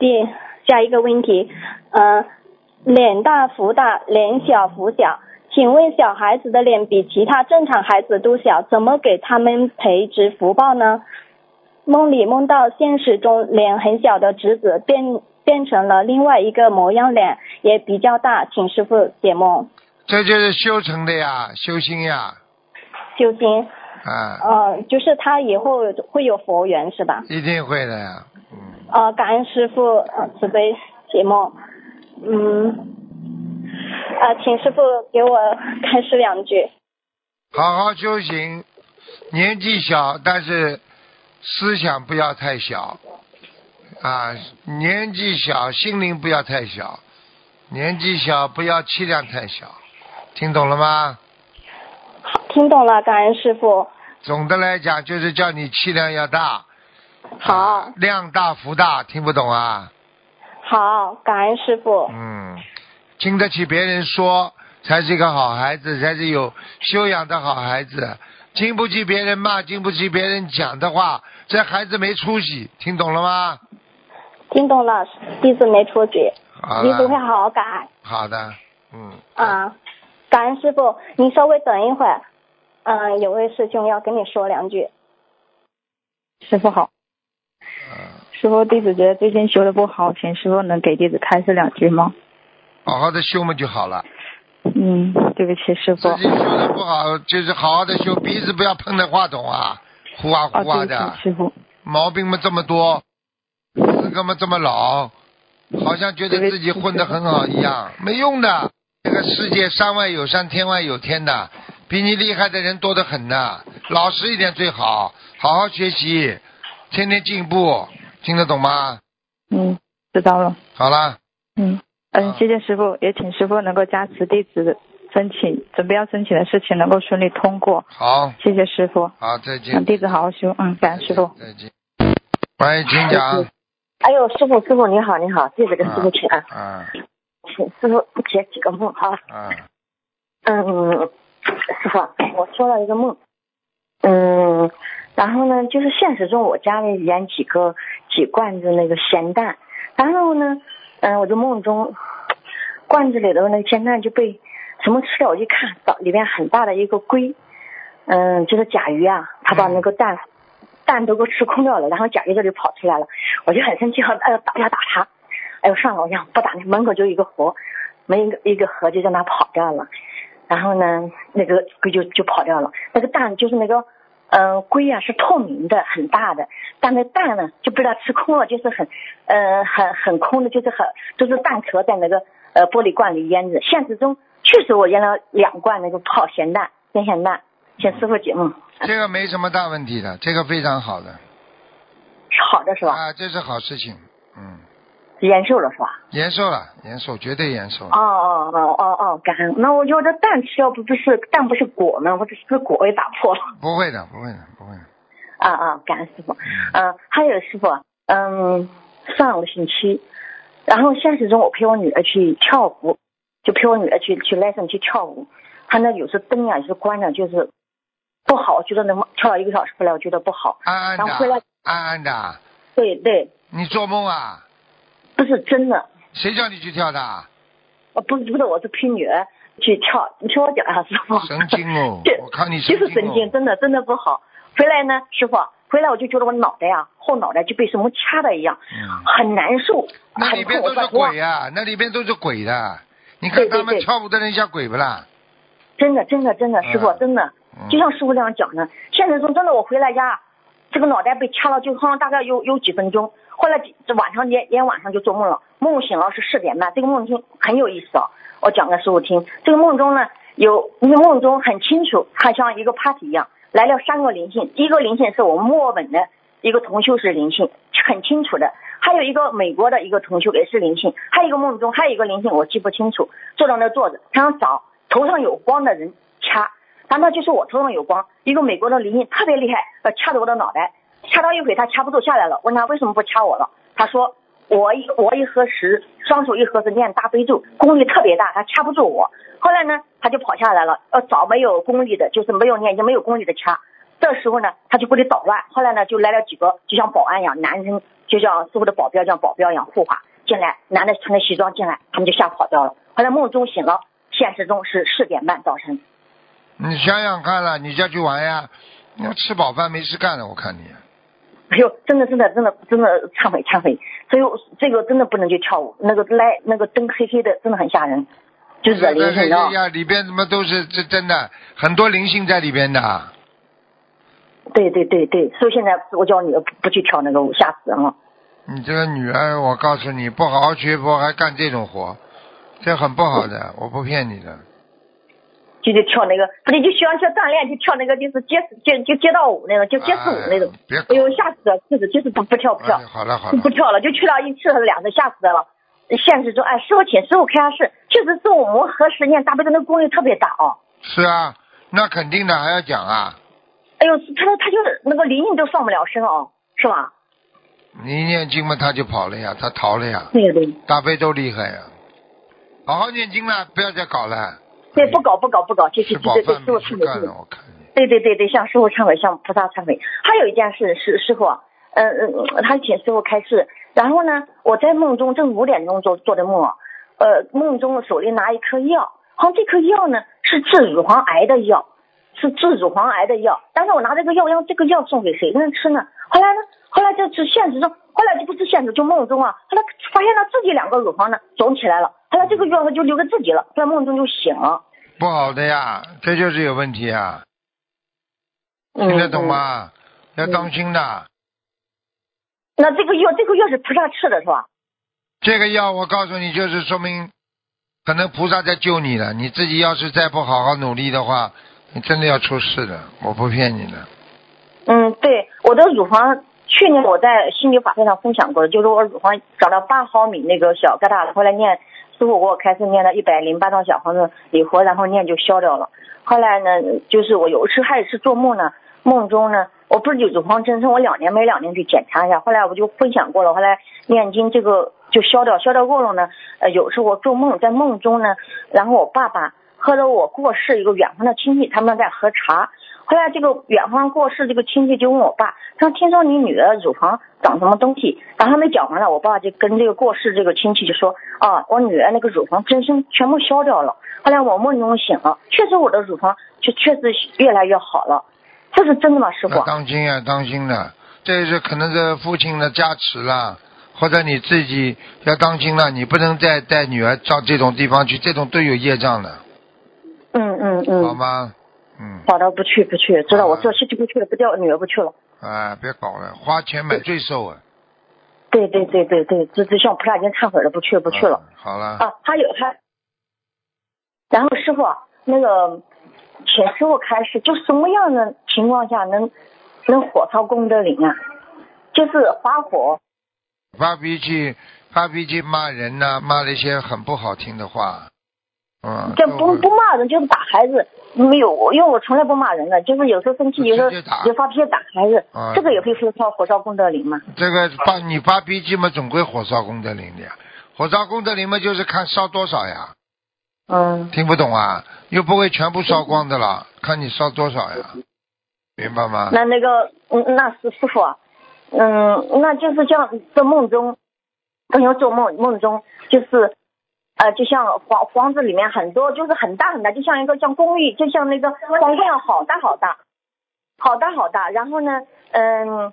I: 第下一个问题，嗯、脸大福大，脸小福小，请问小孩子的脸比其他正常孩子都小，怎么给他们培植福报呢？梦里梦到现实中脸很小的侄子变变成了另外一个模样脸，也比较大，请师傅解梦
B: 这就是修成的呀，修心呀，
I: 修心。
B: 啊，
I: 呃，就是他以后会有佛缘是吧？
B: 一定会的呀。
I: 呃，感恩师傅呃慈悲解梦，嗯，啊、请师傅给我开示两句。
B: 好好修行，年纪小，但是思想不要太小啊，年纪小，心灵不要太小，年纪小不要气量太小，听懂了吗？
I: 听懂了，感恩师傅。
B: 总的来讲，就是叫你气量要大，
I: 好，
B: 量大福大，听不懂啊？
I: 好，感恩师傅。
B: 嗯，经得起别人说，才是一个好孩子，才是有修养的好孩子。经不起别人骂，经不起别人讲的话，这孩子没出息，听懂了吗？
I: 听懂了，弟子没出
B: 局，
I: 弟子会
B: 了，
I: 好好改。
B: 好的，嗯，
I: 啊，感恩师傅，您稍微等一会儿，嗯、有位师兄要跟你说两句。
J: 师傅好，师傅弟子觉得最近修的不好，请师傅能给弟子开示两句吗？
B: 好好的修嘛就好了。
J: 嗯，对不起师傅。
B: 自己修的不好，就是好好的修，鼻子不要碰着话筒啊，呼啊
J: 哦，
B: 呼啊的
J: 师傅。
B: 毛病嘛这么多，资格嘛这么老，好像觉得自己混得很好一样，没用的。这个世界山外有山，天外有天的，比你厉害的人多得很呢。老实一点最好，好好学习，天天进步，听得懂吗？
J: 嗯，知道了。
B: 好啦，
J: 嗯嗯，谢谢师傅，也请师傅能够加持弟子申请准备要申请的事情能够顺利通过。
B: 好，
J: 谢谢师傅，
B: 好，再
J: 让
B: 见，
J: 弟子好好修。嗯，感恩师傅。
B: 再见。欢迎，请讲。
K: 哎呦，师傅，师傅你好，你好，弟子给师傅请安，
B: 啊
K: 请师傅解几个梦啊。
B: 嗯，
K: 嗯，师傅，我做了一个梦，嗯，然后呢，就是现实中我家里养几个几罐子那个咸蛋，然后呢，嗯，我的梦中罐子里的那个咸蛋就被什么吃了，我一看到里面很大的一个龟，嗯，就是甲鱼啊，它把那个蛋。蛋都给我吃空掉了，然后甲鱼这里跑出来了，我就很生气，要打要打它，哎呦算了，我想不打门口就一个河，没一个一个河就让它跑掉了，然后呢那个龟就就跑掉了，那个蛋就是那个嗯、龟啊是透明的很大的，但那蛋呢就被它吃空了，就是很呃很很空的，就是很都是蛋壳在那个呃玻璃罐里腌着。现实中确实我腌了两罐那个泡咸蛋腌咸蛋，请师傅解梦，
B: 这个没什么大问题的，这个非常好的。
K: 是好的是吧？
B: 啊，这是好事情，嗯，
K: 延寿了是吧？
B: 延寿了，延寿，绝对延寿。
K: 哦哦哦哦哦，感恩。那我觉得蛋吃要不不是蛋不是果呢？我这是不是果也打破了？
B: 不会的，不会的，不会的。
K: 啊啊，感恩师傅。嗯、还有师傅，嗯，上个星期，然后现实中我陪我女儿去跳舞，就陪我女儿去去 lesson 去跳舞，她那有时灯啊有时关了，就是不好，我觉得能跳了一个小时回来，我觉得不好。
B: 暗暗
K: 然后回来
B: 的，
K: 对对，
B: 你做梦啊？
K: 不是真的，
B: 谁叫你去跳的？
K: 呃，不是不是，我是陪女儿去跳，你听我讲啊，师傅。
B: 神经哦
K: 就！
B: 我看你
K: 就
B: 神经哦。
K: 是神经，真的真的不好。回来呢，师傅，回来我就觉得我脑袋呀、后脑袋就被什么掐的一样，很难受，
B: 嗯那。里边都是鬼呀、那里边都是鬼的。你看他们跳舞的人像鬼不啦？
K: 真的真的真的，师傅
B: 嗯
K: 真的，就像师傅这样讲的。现实中真的，我回到家，这个脑袋被掐了，就好像大概有有几分钟。后来这晚上连连晚上就做梦了，梦醒了是四点半，这个梦境很有意思哦。我讲给师傅听，这个梦中呢，有梦中很清楚，它像一个 party 一样来了三个灵性，第一个灵性是我们墨尔本的一个同修是灵性，很清楚的，还有一个美国的一个同修也是灵性，还有一个梦中还有一个灵性我记不清楚，坐在那坐着，他想找头上有光的人掐，但那就是我头上有光，一个美国的灵性特别厉害，呃掐着我的脑袋，掐到一会他掐不住下来了，问他为什么不掐我了，他说。我一我一合十，双手一合十念大悲咒，功力特别大，他掐不住我。后来呢，他就跑下来了。要找没有功力的，就是没有念经、没有功力的掐。这时候呢，他就不得捣乱。后来呢，就来了几个，就像保安一样，男生就像师傅的保镖，像保镖一样护法进来。男的穿着西装进来，他们就吓跑掉了。后来梦中醒了，现实中是四点半早晨。
B: 你想想看了，你再去玩呀？你要吃饱饭没事干了，我看你。
K: 哎呦，真的真的真的真的忏悔忏悔，所以这个真的不能去跳舞，那个来那个灯黑黑的，真的很吓人，就是灵性
B: 啊。里边怎么都是这真的很多灵性在里边的。
K: 对对对对，所以现在我叫你不去跳那个舞，吓死人了。
B: 你这个女儿，我告诉你，不好好学佛还干这种活，这很不好的，我不骗你的。
K: 就就跳那个，不对，就喜欢去锻炼，就跳那个，就是街街就街道舞那种，就街舞那种。哎呦，吓死了！就是就是不不跳不跳。
B: 好了好了。
K: 不跳了，就去了一次还是两次，吓死了。现实中，哎，师傅请师傅开下示，确实是我们和十年大悲咒那功力特别大哦。
B: 是啊，那肯定的，还要讲啊。
K: 哎呦，他说他就是那个灵性都上不了身哦，是吧？
B: 你念经嘛，他就跑了呀，他逃了呀。
K: 对对。
B: 大悲咒厉害呀，好好念经了，不要再搞了。
K: 对，不搞不搞不搞，就是对对师傅忏悔。对对对对，向师傅忏悔，向菩萨忏悔。还有一件事是师傅，嗯嗯，他请师傅开示。然后呢，我在梦中正五点钟做做的梦，呃，梦中手里拿一颗药，好像这颗药呢是治乳房癌的药，是治乳房癌的药。但是我拿这个药，让这个药送给谁能吃呢？后来呢，后来就是现实中，后来就不是现实，就梦中啊，后来发现他自己两个乳房呢肿起来了，后来这个药他就留给自己了，在梦中就醒了。
B: 不好的呀，这就是有问题啊！听得懂吗？要当心的。
K: 那这个药，这个药是菩萨吃的是吧？
B: 这个药我告诉你，就是说明可能菩萨在救你了。你自己要是再不好好努力的话，你真的要出事的。我不骗你的。
K: 嗯，对，我的乳房去年我在心理法会上分享过的，就是我乳房长了八毫米那个小疙瘩，后来念。师傅给我开始念了一百零八张小房子礼佛，然后念就消掉了。后来呢，就是我有一次还是做梦呢，梦中呢，我不是有乳房增生，我两年没两年去检查一下。后来我就分享过了，后来念经这个就消掉，消掉过了呢。呃，有时候我做梦，在梦中呢，然后我爸爸和着我过世一个远方的亲戚，他们在喝茶。后来这个远方过世这个亲戚就问我爸，他说听说你女儿乳房长什么东西，然后还没讲完了，我爸就跟这个过世这个亲戚就说啊，我女儿那个乳房增生全部消掉了。后来我梦中醒了，确实我的乳房就确实越来越好了，这是真的吗，师傅？
B: 当心啊，当心的，这是可能是父亲的加持啦，或者你自己要当心了，你不能再带女儿到这种地方去，这种都有业障的。
K: 嗯嗯嗯。
B: 好吗？嗯，
K: 好的，不去不去，知道我这事情不去了，不叫女儿不去了。
B: 哎，别搞了，花钱买罪受啊！
K: 对对对对对，这这向菩萨已经忏悔了，不去不去了。
B: 好了。
K: 啊，还有还，然后师傅那个，请师傅开始，就什么样的情况下能能火烧功德林啊？就是发火。
B: 发脾气，发脾气骂人呐，骂了一些很不好听的话。嗯。
K: 这不不骂人，就是打孩子。没有，因为我从来不骂人的，就是有时候生气，有时候就发脾气打孩子，这个也会烧火烧功德林嘛？
B: 这个发你发脾气嘛，总归火烧功德林的呀。火烧功德林嘛，就是看烧多少呀。
K: 嗯。
B: 听不懂啊？又不会全部烧光的了，看你烧多少呀？明白吗？
K: 那那个，嗯，那是师傅，嗯，那就是像在梦中，朋友做梦梦中就是。呃，就像房房子里面很多，就是很大很大，就像一个像公寓，就像那个皇宫好大好大，好大好大。然后呢，嗯，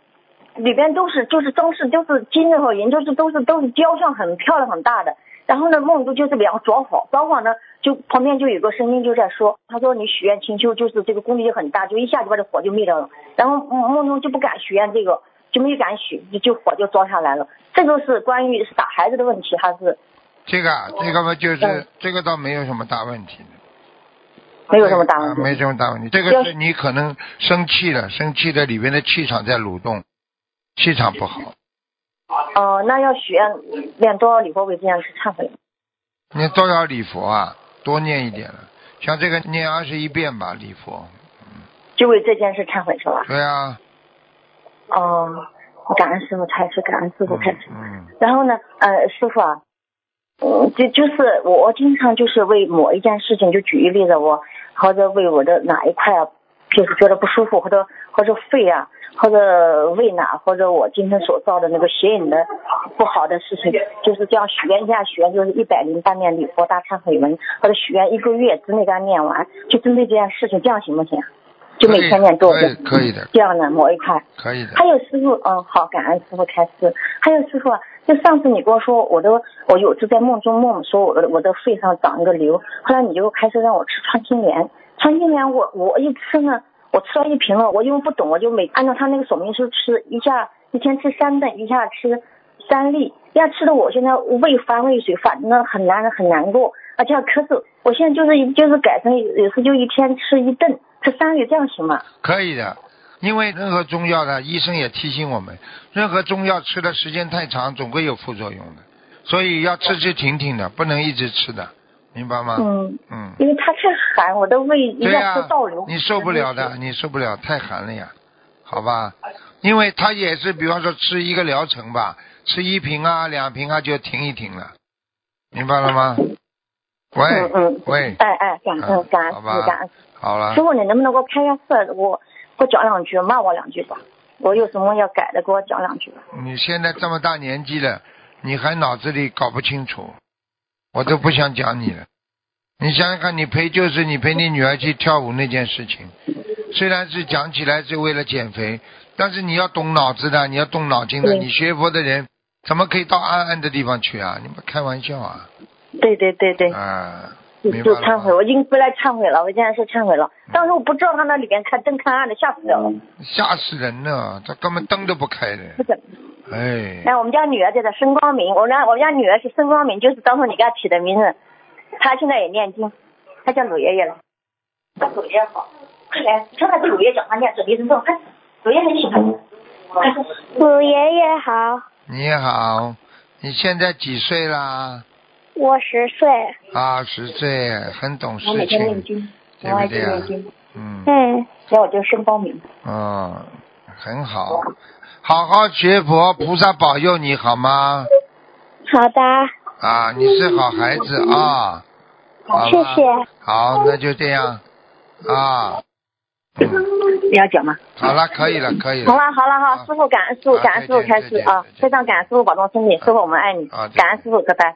K: 里边都是就是装饰，都是金的和银，就是都是都是雕像，很漂亮很大的。然后呢，梦中就是两个着火，着火呢，就旁边就有个声音就在说，他说你许愿清修，就是这个功力就很大，就一下就把这火就灭掉了。然后梦中就不敢许愿这个，就没敢许，就火就着下来了。这个是关于是打孩子的问题还是？
B: 这个这个嘛，就是这个倒没有什么大问题的。
K: 没有什么大问题。
B: 啊没什么大问题。这个是你可能生气了，生气的里面的气场在蠕动，气场不好。
K: 哦、那要许愿练多少礼佛为这样去忏悔？
B: 念多少礼佛啊？多念一点了，像这个念二十一遍吧，礼佛。
K: 就为这件事忏悔是吧？
B: 对啊，
K: 哦，感恩师傅开始，感恩师傅开始。
B: 嗯，
K: 然后呢，呃，师傅啊，嗯，就就是我我经常就是为某一件事情，就举一例子，我或者为我的哪一块啊，就是觉得不舒服，或者或者肺啊，或者胃哪，或者我今天所造的那个邪淫的不好的事情，就是这样许愿一下，许愿就是一百零八念礼佛大忏悔文，或者许愿一个月之内给它念完，就针对这件事情，这样行不行？就每天念多遍？
B: 可以的，
K: 这样的某一块。
B: 可以的。
K: 还有师傅，嗯，好，感恩师傅开示。还有师傅啊，就上次你跟我说，我的我有次在梦中梦说我的我的肺上长一个瘤，后来你就开始让我吃穿心莲，穿心莲我我一吃呢，我吃了一瓶了，我因为不懂，我就每按照他那个说明书吃，一下一天吃三顿，一下吃三粒，一下吃的我现在胃反胃水，反正很难很难过，而且要咳嗽。我现在就是就是改成有时就一天吃一顿，吃三粒，这样行吗？
B: 可以的，因为任何中药呢，医生也提醒我们，任何中药吃的时间太长，总归有副作用的，所以要吃吃停停的，不能一直吃的，明白吗？
K: 嗯。
B: 嗯，
K: 因为它太寒，我的胃一下是倒流。
B: 你受不了的，你受不了，太寒了呀，好吧？因为它也是，比方说吃一个疗程吧，吃一瓶啊、两瓶啊就停一停了，明白了吗？喂，
K: 嗯嗯。
B: 喂，
K: 哎哎，感恩感恩感恩。
B: 好了
K: 师，傅，你能不能给我开下色？我给我讲两句，骂我两句吧。我有什么要改的，给我讲两句吧。
B: 你现在这么大年纪了，你还脑子里搞不清楚，我都不想讲你了。你想想看，你陪就是你陪你女儿去跳舞那件事情，虽然是讲起来是为了减肥，但是你要动脑子的，你要动脑筋的。你学佛的人怎么可以到暗暗的地方去啊？你们开玩笑啊？
K: 对对对对，
B: 啊，
K: 就忏悔，我已经回来忏悔了，我现在是忏悔了。当时我不知道他那里边看灯看暗的，吓死人了。
B: 吓死人了，他根本灯都不开的。
K: 不是，
B: 哎，
K: 那我们家女儿叫做申光明，我家我们家女儿是申光明，就是当初你给她起的名字。她现在也念经，她叫鲁爷爷了。她鲁爷爷好，快来，看看这鲁爷爷讲话念准提神咒，快，鲁爷爷很喜欢你。
L: 鲁爷爷好，
B: 你好，你现在几岁啦？
L: 我十岁。
B: 啊，十岁，很懂事
K: 我每天念
B: 情，
K: 经，我爱
B: 对不对啊
K: 去念经。
B: 嗯，
L: 嗯，
K: 所以我就申光明。
B: 嗯，很好，好好学佛，菩萨保佑你好吗？
L: 好的，
B: 啊，你是好孩子啊，好
L: 谢谢。
B: 好，那就这样啊，
K: 你要讲吗？
B: 好了，可以了，可以了。
K: 好了好了好，师傅感恩师傅感恩师傅开始啊，非常感恩师傅保重身体，师傅我们爱你感恩师傅，拜拜。